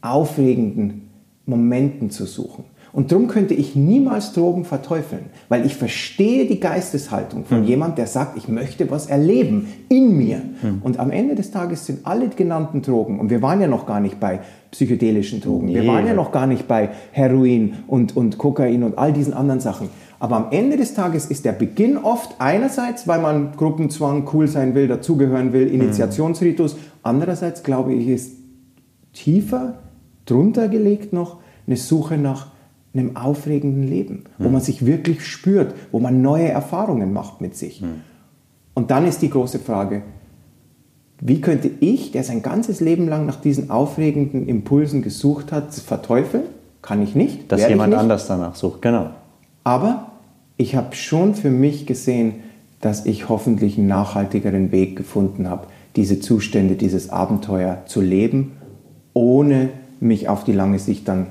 aufregenden Momenten zu suchen. Und darum könnte ich niemals Drogen verteufeln, weil ich verstehe die Geisteshaltung von mhm. jemand, der sagt, ich möchte was erleben in mir. Mhm. Und am Ende des Tages sind alle genannten Drogen, und wir waren ja noch gar nicht bei psychedelischen Drogen, nee. wir waren ja noch gar nicht bei Heroin und, und Kokain und all diesen anderen Sachen. Aber am Ende des Tages ist der Beginn oft einerseits, weil man Gruppenzwang, cool sein will, dazugehören will, mhm. Initiationsritus. Andererseits glaube ich, ist tiefer drunter gelegt noch eine Suche nach einem aufregenden Leben, wo hm. man sich wirklich spürt, wo man neue Erfahrungen macht mit sich. Hm. Und dann ist die große Frage, wie könnte ich, der sein ganzes Leben lang nach diesen aufregenden Impulsen gesucht hat, verteufeln? Kann ich nicht. Dass jemand nicht. anders danach sucht, genau. Aber ich habe schon für mich gesehen, dass ich hoffentlich einen nachhaltigeren Weg gefunden habe, diese Zustände, dieses Abenteuer zu leben, ohne mich auf die lange Sicht dann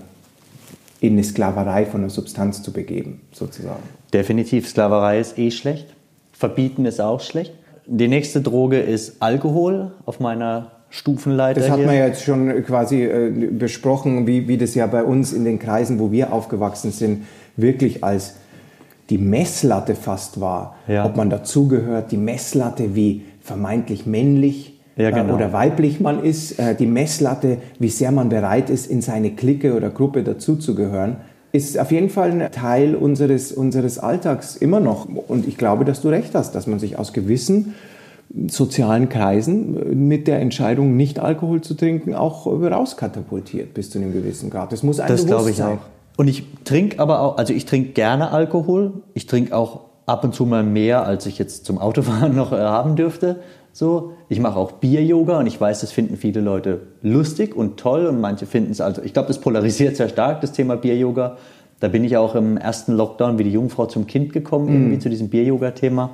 in eine Sklaverei von einer Substanz zu begeben, sozusagen. Definitiv, Sklaverei ist eh schlecht. Verbieten ist auch schlecht. Die nächste Droge ist Alkohol auf meiner Stufenleiter. Das hat man ja jetzt schon quasi äh, besprochen, wie, wie das ja bei uns in den Kreisen, wo wir aufgewachsen sind, wirklich als die Messlatte fast war. Ja. Ob man dazugehört, die Messlatte, wie vermeintlich männlich Ja, genau. äh, oder weiblich man ist, äh, die Messlatte, wie sehr man bereit ist, in seine Clique oder Gruppe dazuzugehören, ist auf jeden Fall ein Teil unseres, unseres Alltags immer noch. Und ich glaube, dass du recht hast, dass man sich aus gewissen sozialen Kreisen äh, mit der Entscheidung, nicht Alkohol zu trinken, auch rauskatapultiert bis zu einem gewissen Grad. Das muss einem Das glaube ich sein. auch. Und ich trinke aber auch, also ich trinke gerne Alkohol. Ich trinke auch ab und zu mal mehr, als ich jetzt zum Autofahren noch haben dürfte. So, ich mache auch Bier-Yoga und ich weiß, das finden viele Leute lustig und toll und manche finden es also, ich glaube, das polarisiert sehr stark, das Thema Bier-Yoga. Da bin ich auch im ersten Lockdown wie die Jungfrau zum Kind gekommen, irgendwie zu diesem Bier-Yoga-Thema.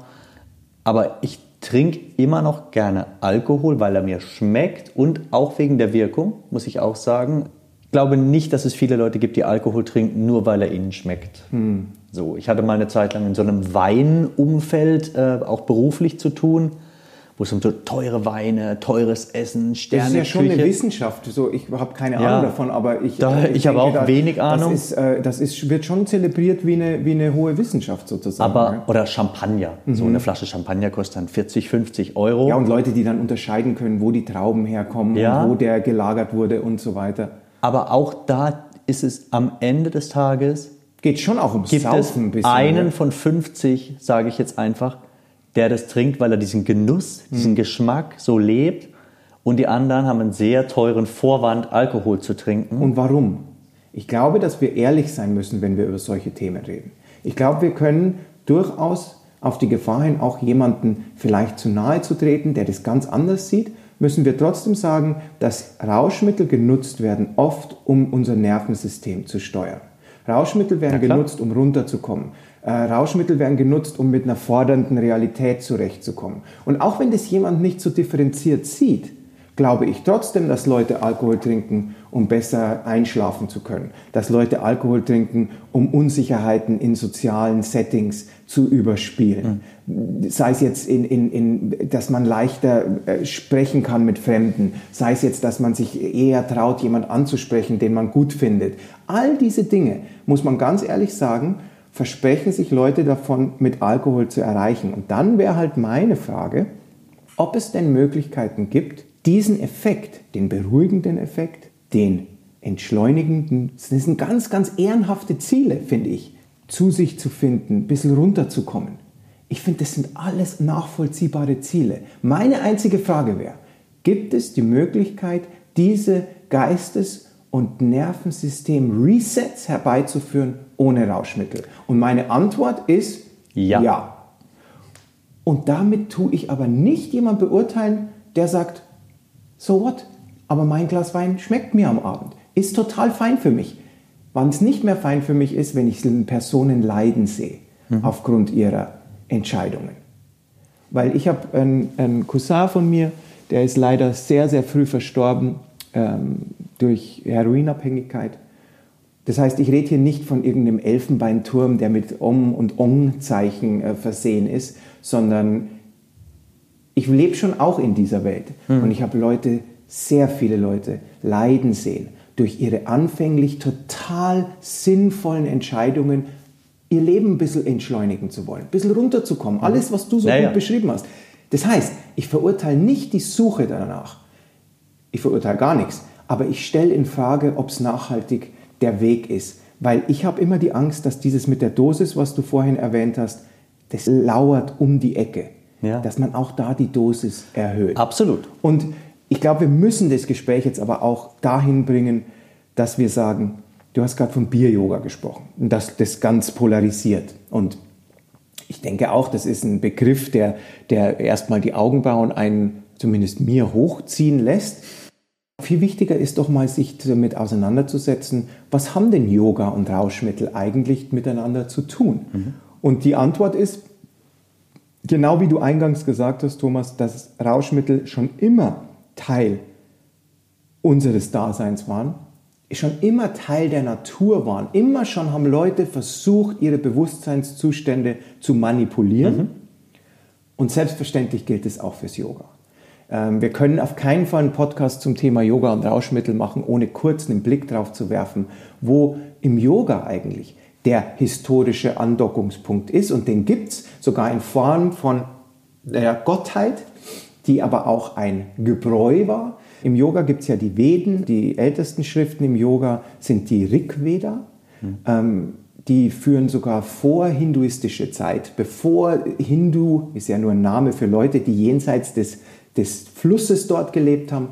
Aber ich trinke immer noch gerne Alkohol, weil er mir schmeckt und auch wegen der Wirkung, muss ich auch sagen. Ich glaube nicht, dass es viele Leute gibt, die Alkohol trinken, nur weil er ihnen schmeckt. So, ich hatte mal eine Zeit lang in so einem Weinumfeld äh, auch beruflich zu tun, wo es um so teure Weine, teures Essen, Das Sterne, ist ja schon eine Wissenschaft. So, ich habe keine Ja. Ahnung davon, aber ich, Da- äh, ich habe denke, auch da- wenig Ahnung. Das, ist, äh, das ist, wird schon zelebriert wie eine, wie eine hohe Wissenschaft sozusagen. Aber, ja. oder Champagner. So eine Flasche Champagner kostet dann 40, 50 Euro. ja, und Leute, die dann unterscheiden können, wo die Trauben herkommen Ja. und wo der gelagert wurde und so weiter. Aber auch da ist es am Ende des Tages Geht schon auch ums gibt Saufen es ein bisschen. einen ne? von 50, sage ich jetzt einfach, der das trinkt, weil er diesen Genuss, diesen Hm. Geschmack so lebt. Und die anderen haben einen sehr teuren Vorwand, Alkohol zu trinken. Und warum? Ich glaube, dass wir ehrlich sein müssen, wenn wir über solche Themen reden. Ich glaube, wir können durchaus auf die Gefahr hin, auch jemanden vielleicht zu nahe zu treten, der das ganz anders sieht, müssen wir trotzdem sagen, dass Rauschmittel genutzt werden, oft um unser Nervensystem zu steuern. Rauschmittel werden genutzt, um runterzukommen. Äh, Rauschmittel werden genutzt, um mit einer fordernden Realität zurechtzukommen. Und auch wenn das jemand nicht so differenziert sieht, glaube ich trotzdem, dass Leute Alkohol trinken, um besser einschlafen zu können. Dass Leute Alkohol trinken, um Unsicherheiten in sozialen Settings zu überspielen. Sei es jetzt, in, in, in, dass man leichter äh, sprechen kann mit Fremden. Sei es jetzt, dass man sich eher traut, jemand anzusprechen, den man gut findet. All diese Dinge, muss man ganz ehrlich sagen, versprechen sich Leute davon, mit Alkohol zu erreichen. Und dann wäre halt meine Frage, ob es denn Möglichkeiten gibt, diesen Effekt, den beruhigenden Effekt, den entschleunigenden, das sind ganz, ganz ehrenhafte Ziele, finde ich, zu sich zu finden, ein bisschen runterzukommen. Ich finde, das sind alles nachvollziehbare Ziele. Meine einzige Frage wäre, gibt es die Möglichkeit, diese Geistes- und Nervensystem-Resets herbeizuführen ohne Rauschmittel? Und meine Antwort ist Ja. ja. Und damit tue ich aber nicht jemand beurteilen, der sagt, so what? Aber mein Glas Wein schmeckt mir am Abend. Ist total fein für mich. Wann es nicht mehr fein für mich ist, wenn ich Personen leiden sehe, aufgrund ihrer Entscheidungen. Weil ich habe einen, einen Cousin von mir, der ist leider sehr, sehr früh verstorben ähm, durch Heroinabhängigkeit. Das heißt, ich rede hier nicht von irgendeinem Elfenbeinturm, der mit Om- und Ong-Zeichen äh, versehen ist, sondern ich lebe schon auch in dieser Welt. Und ich habe Leute, sehr viele Leute, leiden sehen durch ihre anfänglich total sinnvollen Entscheidungen, ihr Leben ein bisschen entschleunigen zu wollen, ein bisschen runterzukommen. Alles, was du so Ja, gut beschrieben hast. Das heißt, ich verurteile nicht die Suche danach. Ich verurteile gar nichts. Aber ich stelle in Frage, ob es nachhaltig der Weg ist. Weil ich habe immer die Angst, dass dieses mit der Dosis, was du vorhin erwähnt hast, das lauert um die Ecke. Ja. Dass man auch da die Dosis erhöht. Absolut. Und ich glaube, wir müssen das Gespräch jetzt aber auch dahin bringen, dass wir sagen, du hast gerade von Bier-Yoga gesprochen und dass das ganz polarisiert. Und ich denke auch, das ist ein Begriff, der, der erstmal die Augenbrauen einen, zumindest mir, hochziehen lässt. Viel wichtiger ist doch mal, sich damit auseinanderzusetzen, was haben denn Yoga und Rauschmittel eigentlich miteinander zu tun? Und die Antwort ist, genau wie du eingangs gesagt hast, Thomas, dass Rauschmittel schon immer Teil unseres Daseins waren, schon immer Teil der Natur waren. Immer schon haben Leute versucht, ihre Bewusstseinszustände zu manipulieren. Und selbstverständlich gilt es auch fürs Yoga. Ähm, wir können auf keinen Fall einen Podcast zum Thema Yoga und Rauschmittel machen, ohne kurz einen Blick darauf zu werfen, wo im Yoga eigentlich der historische Andockungspunkt ist. Und den gibt es sogar in Form von der Gottheit, die aber auch ein Gebräu war. Im Yoga gibt es ja die Veden, die ältesten Schriften im Yoga sind die Rig Veda. Mhm. Ähm, die führen sogar vor hinduistische Zeit, bevor Hindu, ist ja nur ein Name für Leute, die jenseits des, des Flusses dort gelebt haben,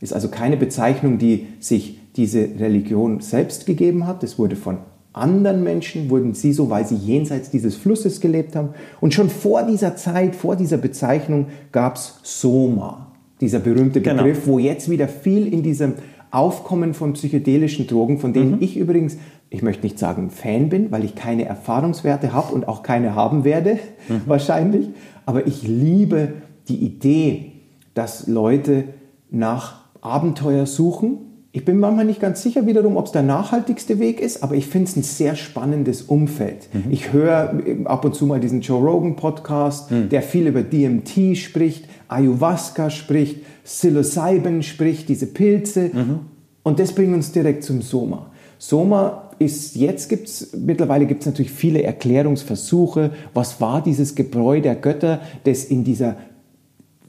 ist also keine Bezeichnung, die sich diese Religion selbst gegeben hat. Es wurde von anderen Menschen, wurden sie so, weil sie jenseits dieses Flusses gelebt haben. Und schon vor dieser Zeit, vor dieser Bezeichnung gab es Soma, dieser berühmte genau. Begriff, genau. wo jetzt wieder viel in diesem Aufkommen von psychedelischen Drogen, von denen mhm. ich übrigens, ich möchte nicht sagen Fan bin, weil ich keine Erfahrungswerte habe und auch keine haben werde, mhm. wahrscheinlich, aber ich liebe die Idee, dass Leute nach Abenteuer suchen, ich bin manchmal nicht ganz sicher wiederum, ob es der nachhaltigste Weg ist, aber ich finde es ein sehr spannendes Umfeld. Mhm. Ich höre äh, ab und zu mal diesen Joe Rogan Podcast, mhm. der viel über DMT spricht, Ayahuasca spricht, Psilocybin spricht, diese Pilze. Mhm. Und das bringt uns direkt zum Soma. Soma ist, jetzt gibt es, mittlerweile gibt es natürlich viele Erklärungsversuche. Was war dieses Gebräu der Götter, das in dieser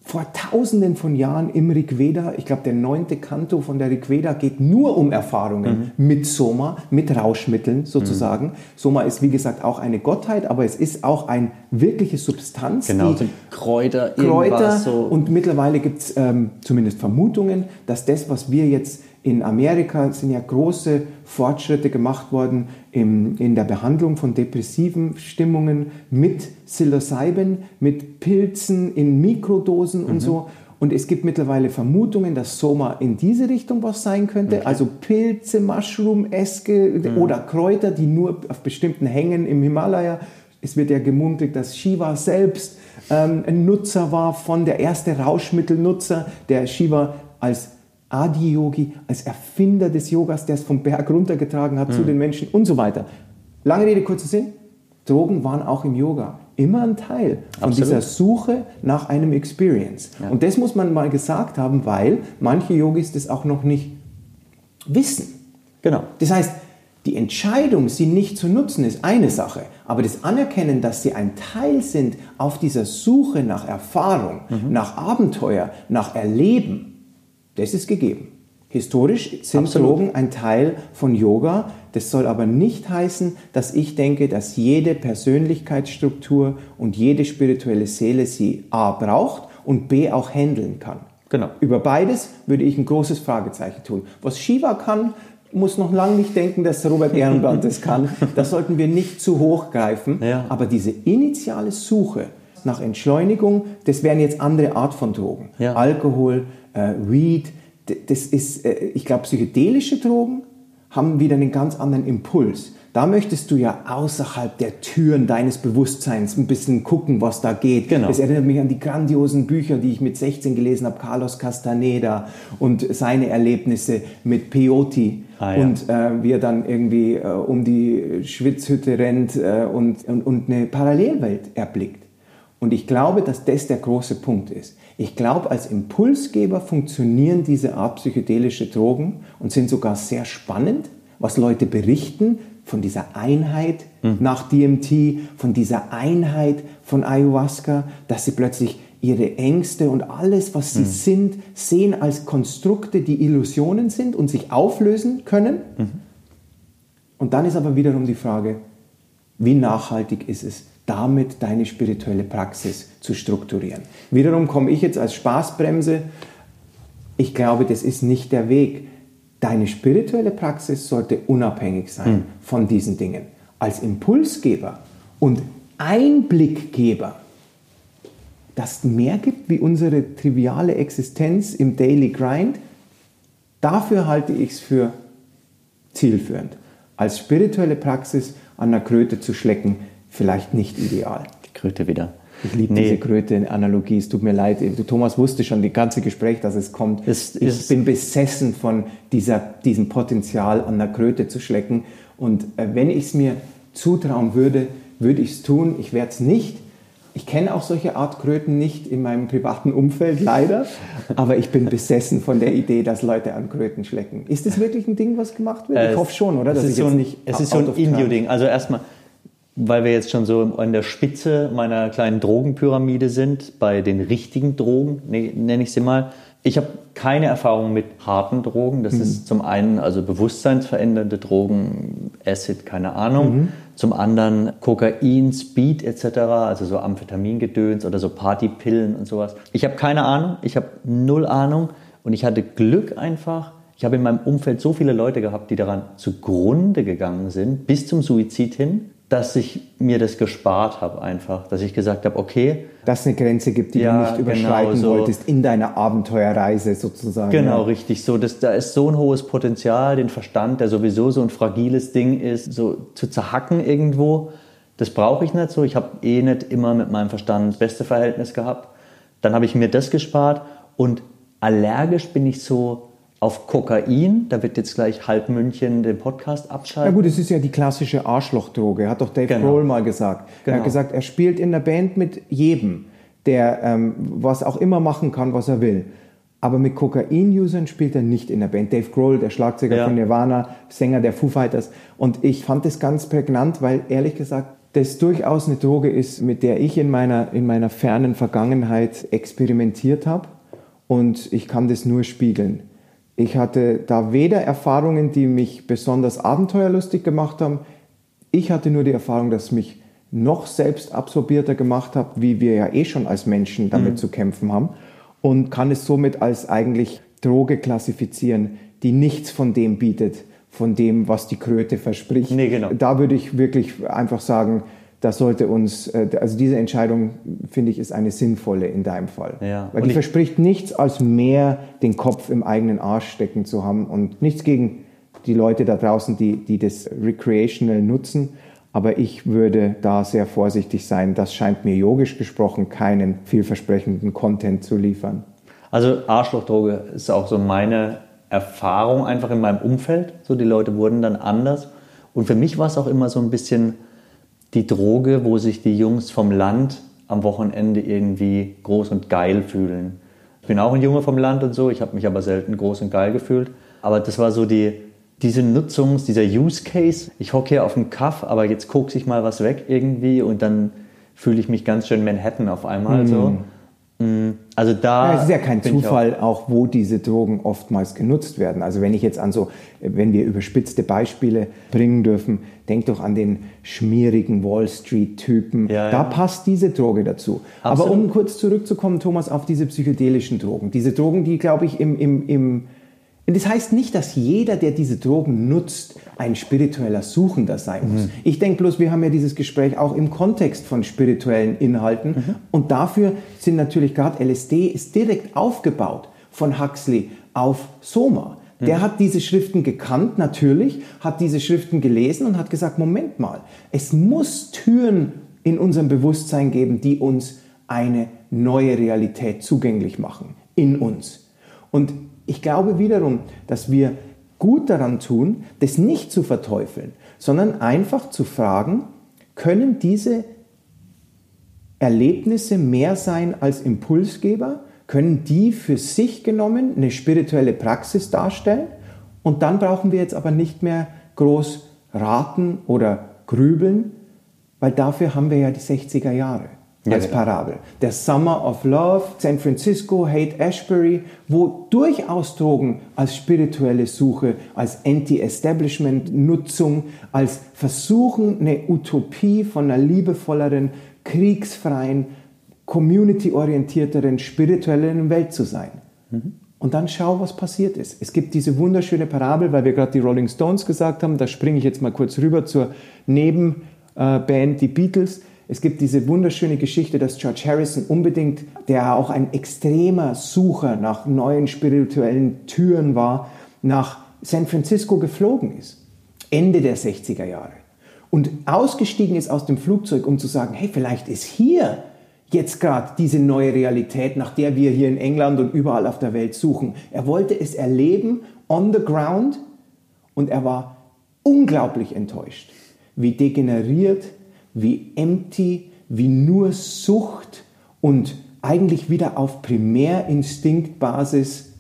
vor tausenden von Jahren im Rigveda, ich glaube der neunte Kanto von der Rigveda geht nur um Erfahrungen mhm. mit Soma, mit Rauschmitteln sozusagen. Mhm. Soma ist wie gesagt auch eine Gottheit, aber es ist auch eine wirkliche Substanz. Genau, die Kräuter, Kräuter so. und mittlerweile gibt es ähm, zumindest Vermutungen, dass das, was wir jetzt in Amerika sind ja große Fortschritte gemacht worden im, in der Behandlung von depressiven Stimmungen mit Psilocybin, mit Pilzen in Mikrodosen mhm. und so. Und es gibt mittlerweile Vermutungen, dass Soma in diese Richtung was sein könnte. Okay. Also Pilze, Mushroom, Eske mhm. oder Kräuter, die nur auf bestimmten Hängen im Himalaya. Es wird ja gemunkelt, dass Shiva selbst ähm, ein Nutzer war von der erste Rauschmittelnutzer, der Shiva als Adi-Yogi, als Erfinder des Yogas, der es vom Berg runtergetragen hat mhm. zu den Menschen und so weiter. Lange Rede, kurzer Sinn. Drogen waren auch im Yoga immer ein Teil von Absolut. dieser Suche nach einem Experience. Ja. Und das muss man mal gesagt haben, weil manche Yogis das auch noch nicht wissen. Genau. Das heißt, die Entscheidung, sie nicht zu nutzen, ist eine Sache, aber das Anerkennen, dass sie ein Teil sind auf dieser Suche nach Erfahrung, mhm. nach Abenteuer, nach Erleben, das ist gegeben. Historisch sind Absolut. Drogen ein Teil von Yoga. Das soll aber nicht heißen, dass ich denke, dass jede Persönlichkeitsstruktur und jede spirituelle Seele sie A braucht und B auch handeln kann. Genau. Über beides würde ich ein großes Fragezeichen tun. Was Shiva kann, muss noch lange nicht denken, dass Robert Ehrenbrand das kann. Das sollten wir nicht zu hoch greifen. Ja. Aber diese initiale Suche nach Entschleunigung, das wären jetzt andere Art von Drogen. Ja. Alkohol, Weed, das ist, äh, ich glaube, psychedelische Drogen haben wieder einen ganz anderen Impuls. Da möchtest du ja außerhalb der Türen deines Bewusstseins ein bisschen gucken, was da geht. Genau. Das erinnert mich an die grandiosen Bücher, die ich mit 16 gelesen habe, Carlos Castaneda und seine Erlebnisse mit Peyote. Ah, ja. Und äh, wie er dann irgendwie äh, um die Schwitzhütte rennt äh, und, und, und eine Parallelwelt erblickt. Und ich glaube, dass das der große Punkt ist. Ich glaube, als Impulsgeber funktionieren diese Art psychedelische Drogen und sind sogar sehr spannend, was Leute berichten von dieser Einheit mhm. nach DMT, von dieser Einheit von Ayahuasca, dass sie plötzlich ihre Ängste und alles, was sie mhm. sind, sehen als Konstrukte, die Illusionen sind und sich auflösen können. Mhm. Und dann ist aber wiederum die Frage, wie nachhaltig ist es? Damit deine spirituelle Praxis zu strukturieren. Wiederum komme ich jetzt als Spaßbremse. Ich glaube, das ist nicht der Weg. Deine spirituelle Praxis sollte unabhängig sein hm. von diesen Dingen. Als Impulsgeber und Einblickgeber, das mehr gibt wie unsere triviale Existenz im Daily Grind, dafür halte ich es für zielführend. Als spirituelle Praxis an der Kröte zu schlecken, vielleicht nicht ideal. Die Kröte wieder. Ich liebe nee. diese Kröte-Analogie. Es tut mir leid. Thomas wusste schon die ganze Gespräch, dass es kommt. Es, ich es bin besessen von dieser, diesem Potenzial, an der Kröte zu schlecken. Und äh, wenn ich es mir zutrauen würde, würde ich es tun. Ich werde es nicht. Ich kenne auch solche Art Kröten nicht in meinem privaten Umfeld, leider. Aber ich bin besessen von der Idee, dass Leute an Kröten schlecken. Ist das wirklich ein Ding, was gemacht wird? Ich hoffe schon, oder? Es ist, so ein, es ist so ein Indio-Ding. Also erstmal, weil wir jetzt schon so an der Spitze meiner kleinen Drogenpyramide sind, bei den richtigen Drogen, nee, nenne ich sie mal. Ich habe keine Erfahrung mit harten Drogen. Das mhm. ist zum einen also bewusstseinsverändernde Drogen, Acid, keine Ahnung. Mhm. Zum anderen Kokain, Speed etc., also so Amphetamingedöns oder so Partypillen und sowas. Ich habe keine Ahnung, ich habe null Ahnung und ich hatte Glück einfach. Ich habe in meinem Umfeld so viele Leute gehabt, die daran zugrunde gegangen sind, bis zum Suizid hin dass ich mir das gespart habe einfach, dass ich gesagt habe, okay. Dass es eine Grenze gibt, die ja, du nicht überschreiten genau, so. wolltest in deiner Abenteuerreise sozusagen. Genau, ja. richtig. So, dass, da ist so ein hohes Potenzial, den Verstand, der sowieso so ein fragiles Ding ist, so zu zerhacken irgendwo. Das brauche ich nicht so. Ich habe eh nicht immer mit meinem Verstand das beste Verhältnis gehabt. Dann habe ich mir das gespart und allergisch bin ich so auf Kokain. Da wird jetzt gleich halb München den Podcast abschalten. Ja gut, es ist ja die klassische Arschlochdroge, hat doch Dave genau. Grohl mal gesagt. Genau. Er hat genau. gesagt, er spielt in der Band mit jedem, der ähm, was auch immer machen kann, was er will. Aber mit Kokain-Usern spielt er nicht in der Band. Dave Grohl, der Schlagzeuger ja. von Nirvana, Sänger der Foo Fighters. Und ich fand das ganz prägnant, weil ehrlich gesagt, das durchaus eine Droge ist, mit der ich in meiner, in meiner fernen Vergangenheit experimentiert habe. Und ich kann das nur spiegeln. Ich hatte da weder Erfahrungen, die mich besonders abenteuerlustig gemacht haben. Ich hatte nur die Erfahrung, dass mich noch selbst absorbierter gemacht hat, wie wir ja eh schon als Menschen damit mhm. zu kämpfen haben. Und kann es somit als eigentlich Droge klassifizieren, die nichts von dem bietet, von dem, was die Kröte verspricht. Nee, genau. Da würde ich wirklich einfach sagen, das sollte uns, äh, also diese Entscheidung, finde ich, ist eine sinnvolle in deinem Fall. Ja. Weil und die verspricht nichts, als mehr den Kopf im eigenen Arsch stecken zu haben und nichts gegen die Leute da draußen, die, die das recreational nutzen. Aber ich würde da sehr vorsichtig sein. Das scheint mir yogisch gesprochen keinen vielversprechenden Content zu liefern. Also Arschlochdroge ist auch so meine Erfahrung einfach in meinem Umfeld. So die Leute wurden dann anders. Und für mich war es auch immer so ein bisschen die Droge, wo sich die Jungs vom Land am Wochenende irgendwie groß und geil fühlen. Ich bin auch ein Junge vom Land und so, ich habe mich aber selten groß und geil gefühlt. Aber das war so die, diese Nutzung, dieser Use Case. Ich hocke hier auf dem Kaff, aber jetzt gucke ich mal was weg irgendwie und dann fühle ich mich ganz schön Manhattan auf einmal mm. so. Mm, also da. Ja, es ist ja kein Zufall, auch, auch, wo diese Drogen oftmals genutzt werden. Also wenn ich jetzt an so, wenn wir überspitzte Beispiele bringen dürfen, denk doch an den schmierigen Wall Street-Typen. Ja, da ja. passt diese Droge dazu. Absolut. Aber um kurz zurückzukommen, Thomas, auf diese psychedelischen Drogen. Diese Drogen, die, glaube ich, im, im, im und das heißt nicht, dass jeder, der diese Drogen nutzt, ein spiritueller Suchender sein muss. Mhm. Ich denke bloß, wir haben ja dieses Gespräch auch im Kontext von spirituellen Inhalten. Mhm. Und dafür sind natürlich gerade LSD ist direkt aufgebaut von Huxley auf Soma. Mhm. Der hat diese Schriften gekannt, natürlich, hat diese Schriften gelesen und hat gesagt, Moment mal, es muss Türen in unserem Bewusstsein geben, die uns eine neue Realität zugänglich machen, in uns. Und ich glaube wiederum, dass wir gut daran tun, das nicht zu verteufeln, sondern einfach zu fragen, können diese Erlebnisse mehr sein als Impulsgeber? Können die für sich genommen eine spirituelle Praxis darstellen? Und dann brauchen wir jetzt aber nicht mehr groß raten oder grübeln, weil dafür haben wir ja die 60er Jahre als genau. Parabel. Der Summer of Love, San Francisco, Hate Ashbury, wo durchaus Drogen als spirituelle Suche, als Anti-Establishment-Nutzung, als Versuchen, eine Utopie von einer liebevolleren, kriegsfreien, community-orientierteren, spirituellen Welt zu sein. Mhm. Und dann schau, was passiert ist. Es gibt diese wunderschöne Parabel, weil wir gerade die Rolling Stones gesagt haben, da springe ich jetzt mal kurz rüber zur Nebenband, die Beatles es gibt diese wunderschöne Geschichte, dass George Harrison unbedingt, der auch ein extremer Sucher nach neuen spirituellen Türen war, nach San Francisco geflogen ist. Ende der 60er Jahre. Und ausgestiegen ist aus dem Flugzeug, um zu sagen, hey, vielleicht ist hier jetzt gerade diese neue Realität, nach der wir hier in England und überall auf der Welt suchen. Er wollte es erleben, on the ground, und er war unglaublich enttäuscht, wie degeneriert wie empty, wie nur Sucht und eigentlich wieder auf Primärinstinktbasis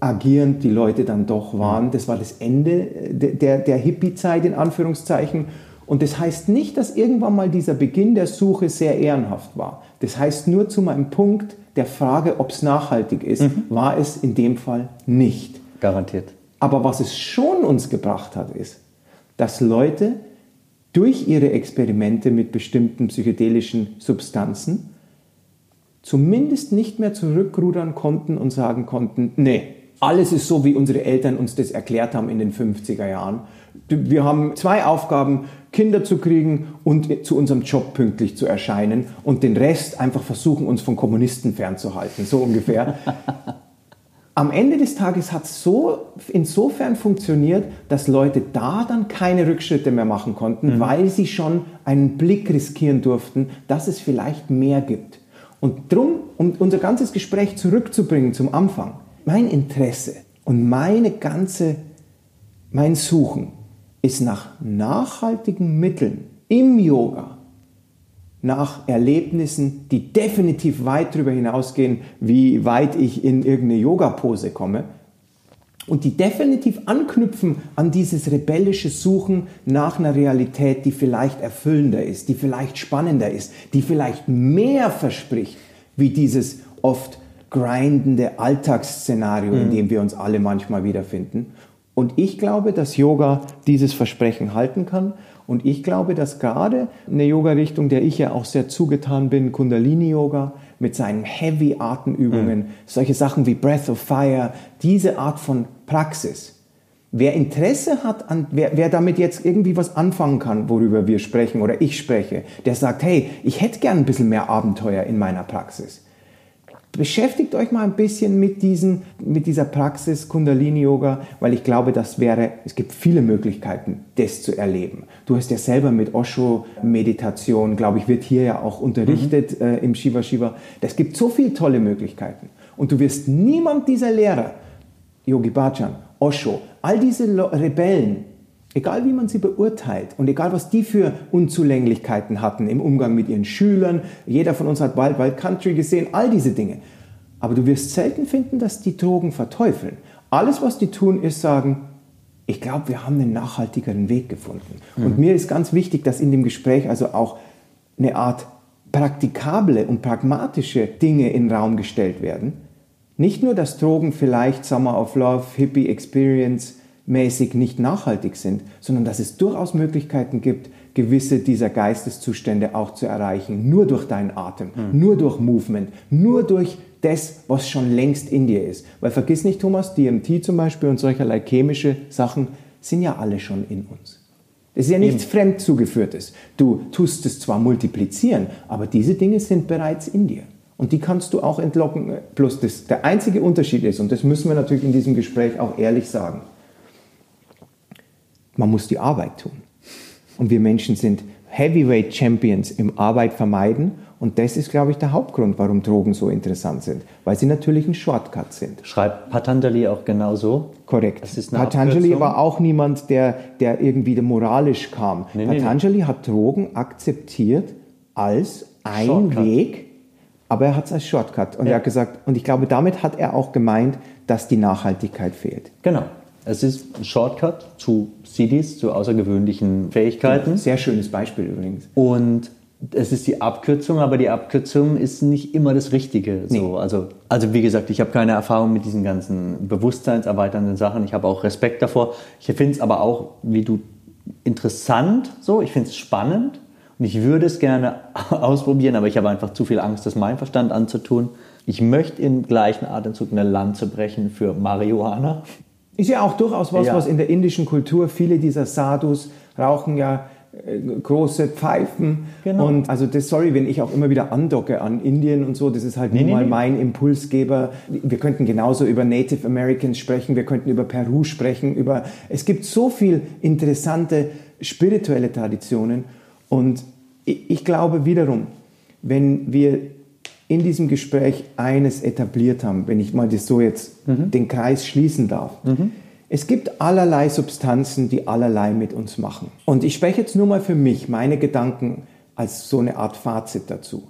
agierend die Leute dann doch waren. Das war das Ende der, der Hippie-Zeit in Anführungszeichen. Und das heißt nicht, dass irgendwann mal dieser Beginn der Suche sehr ehrenhaft war. Das heißt nur zu meinem Punkt der Frage, ob es nachhaltig ist, mhm. war es in dem Fall nicht. Garantiert. Aber was es schon uns gebracht hat, ist, dass Leute durch ihre Experimente mit bestimmten psychedelischen Substanzen zumindest nicht mehr zurückrudern konnten und sagen konnten, nee, alles ist so, wie unsere Eltern uns das erklärt haben in den 50er Jahren. Wir haben zwei Aufgaben, Kinder zu kriegen und zu unserem Job pünktlich zu erscheinen und den Rest einfach versuchen, uns von Kommunisten fernzuhalten, so ungefähr. Am Ende des Tages hat es so insofern funktioniert, dass Leute da dann keine Rückschritte mehr machen konnten, mhm. weil sie schon einen Blick riskieren durften, dass es vielleicht mehr gibt. Und drum, um unser ganzes Gespräch zurückzubringen zum Anfang, mein Interesse und meine ganze, mein Suchen ist nach nachhaltigen Mitteln im Yoga, nach Erlebnissen, die definitiv weit darüber hinausgehen, wie weit ich in irgendeine Yoga-Pose komme, und die definitiv anknüpfen an dieses rebellische Suchen nach einer Realität, die vielleicht erfüllender ist, die vielleicht spannender ist, die vielleicht mehr verspricht, wie dieses oft grindende Alltagsszenario, mhm. in dem wir uns alle manchmal wiederfinden. Und ich glaube, dass Yoga dieses Versprechen halten kann. Und ich glaube, dass gerade eine Yoga-Richtung, der ich ja auch sehr zugetan bin, Kundalini-Yoga, mit seinen Heavy-Atemübungen, mhm. solche Sachen wie Breath of Fire, diese Art von Praxis, Wer Interesse hat, an, wer, wer damit jetzt irgendwie was anfangen kann, worüber wir sprechen oder ich spreche, der sagt, hey, ich hätte gern ein bisschen mehr Abenteuer in meiner Praxis beschäftigt euch mal ein bisschen mit, diesen, mit dieser Praxis Kundalini-Yoga, weil ich glaube, das wäre, es gibt viele Möglichkeiten, das zu erleben. Du hast ja selber mit Osho-Meditation, glaube ich, wird hier ja auch unterrichtet mhm. äh, im Shiva Shiva. Es gibt so viele tolle Möglichkeiten. Und du wirst niemand dieser Lehrer, Yogi Bhajan, Osho, all diese Rebellen, Egal wie man sie beurteilt und egal was die für Unzulänglichkeiten hatten im Umgang mit ihren Schülern, jeder von uns hat Wild Wild Country gesehen, all diese Dinge. Aber du wirst selten finden, dass die Drogen verteufeln. Alles, was die tun, ist sagen, ich glaube, wir haben einen nachhaltigeren Weg gefunden. Mhm. Und mir ist ganz wichtig, dass in dem Gespräch also auch eine Art praktikable und pragmatische Dinge in den Raum gestellt werden. Nicht nur, dass Drogen vielleicht Summer of Love, Hippie Experience, mäßig nicht nachhaltig sind, sondern dass es durchaus Möglichkeiten gibt, gewisse dieser Geisteszustände auch zu erreichen, nur durch deinen Atem, mhm. nur durch Movement, nur durch das, was schon längst in dir ist. Weil vergiss nicht, Thomas, DMT zum Beispiel und solcherlei chemische Sachen sind ja alle schon in uns. Das ist ja nichts Eben. fremd zugeführtes. Du tust es zwar multiplizieren, aber diese Dinge sind bereits in dir. Und die kannst du auch entlocken. Plus das, der einzige Unterschied ist, und das müssen wir natürlich in diesem Gespräch auch ehrlich sagen, man muss die Arbeit tun. Und wir Menschen sind Heavyweight Champions im Arbeit vermeiden. Und das ist, glaube ich, der Hauptgrund, warum Drogen so interessant sind, weil sie natürlich ein Shortcut sind. Schreibt Patanjali auch genauso? Korrekt. Patanjali war auch niemand, der, der irgendwie moralisch kam. Nee, Patanjali nee. hat Drogen akzeptiert als ein Shortcut. Weg, aber er hat es als Shortcut. Und ja. er hat gesagt, und ich glaube, damit hat er auch gemeint, dass die Nachhaltigkeit fehlt. Genau. Es ist ein Shortcut zu CDs, zu außergewöhnlichen Fähigkeiten. Sehr schönes Beispiel übrigens. Und es ist die Abkürzung, aber die Abkürzung ist nicht immer das Richtige. So. Nee. Also, also wie gesagt, ich habe keine Erfahrung mit diesen ganzen bewusstseinserweiternden Sachen. Ich habe auch Respekt davor. Ich finde es aber auch, wie du, interessant. So, ich finde es spannend und ich würde es gerne ausprobieren, aber ich habe einfach zu viel Angst, das meinem Verstand anzutun. Ich möchte im gleichen Atemzug eine Lanze brechen für Marihuana. Ist ja auch durchaus was, ja. was in der indischen Kultur, viele dieser Sadhus rauchen ja äh, große Pfeifen. Genau. Und also das, sorry, wenn ich auch immer wieder andocke an Indien und so, das ist halt nee, nun mal nee. mein Impulsgeber. Wir könnten genauso über Native Americans sprechen, wir könnten über Peru sprechen, über, es gibt so viel interessante spirituelle Traditionen und ich, ich glaube wiederum, wenn wir in diesem Gespräch eines etabliert haben, wenn ich mal das so jetzt mhm. den Kreis schließen darf. Mhm. Es gibt allerlei Substanzen, die allerlei mit uns machen. Und ich spreche jetzt nur mal für mich, meine Gedanken als so eine Art Fazit dazu.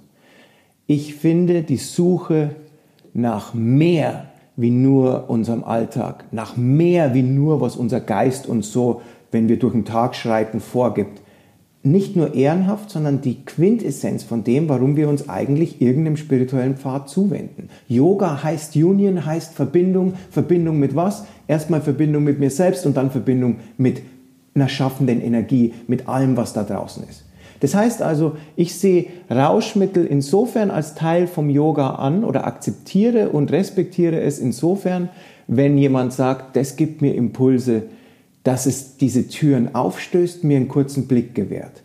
Ich finde die Suche nach mehr wie nur unserem Alltag, nach mehr wie nur, was unser Geist uns so, wenn wir durch den Tag schreiten, vorgibt, nicht nur ehrenhaft, sondern die Quintessenz von dem, warum wir uns eigentlich irgendeinem spirituellen Pfad zuwenden. Yoga heißt Union, heißt Verbindung. Verbindung mit was? Erstmal Verbindung mit mir selbst und dann Verbindung mit einer schaffenden Energie, mit allem, was da draußen ist. Das heißt also, ich sehe Rauschmittel insofern als Teil vom Yoga an oder akzeptiere und respektiere es insofern, wenn jemand sagt, das gibt mir Impulse, dass es diese Türen aufstößt, mir einen kurzen Blick gewährt.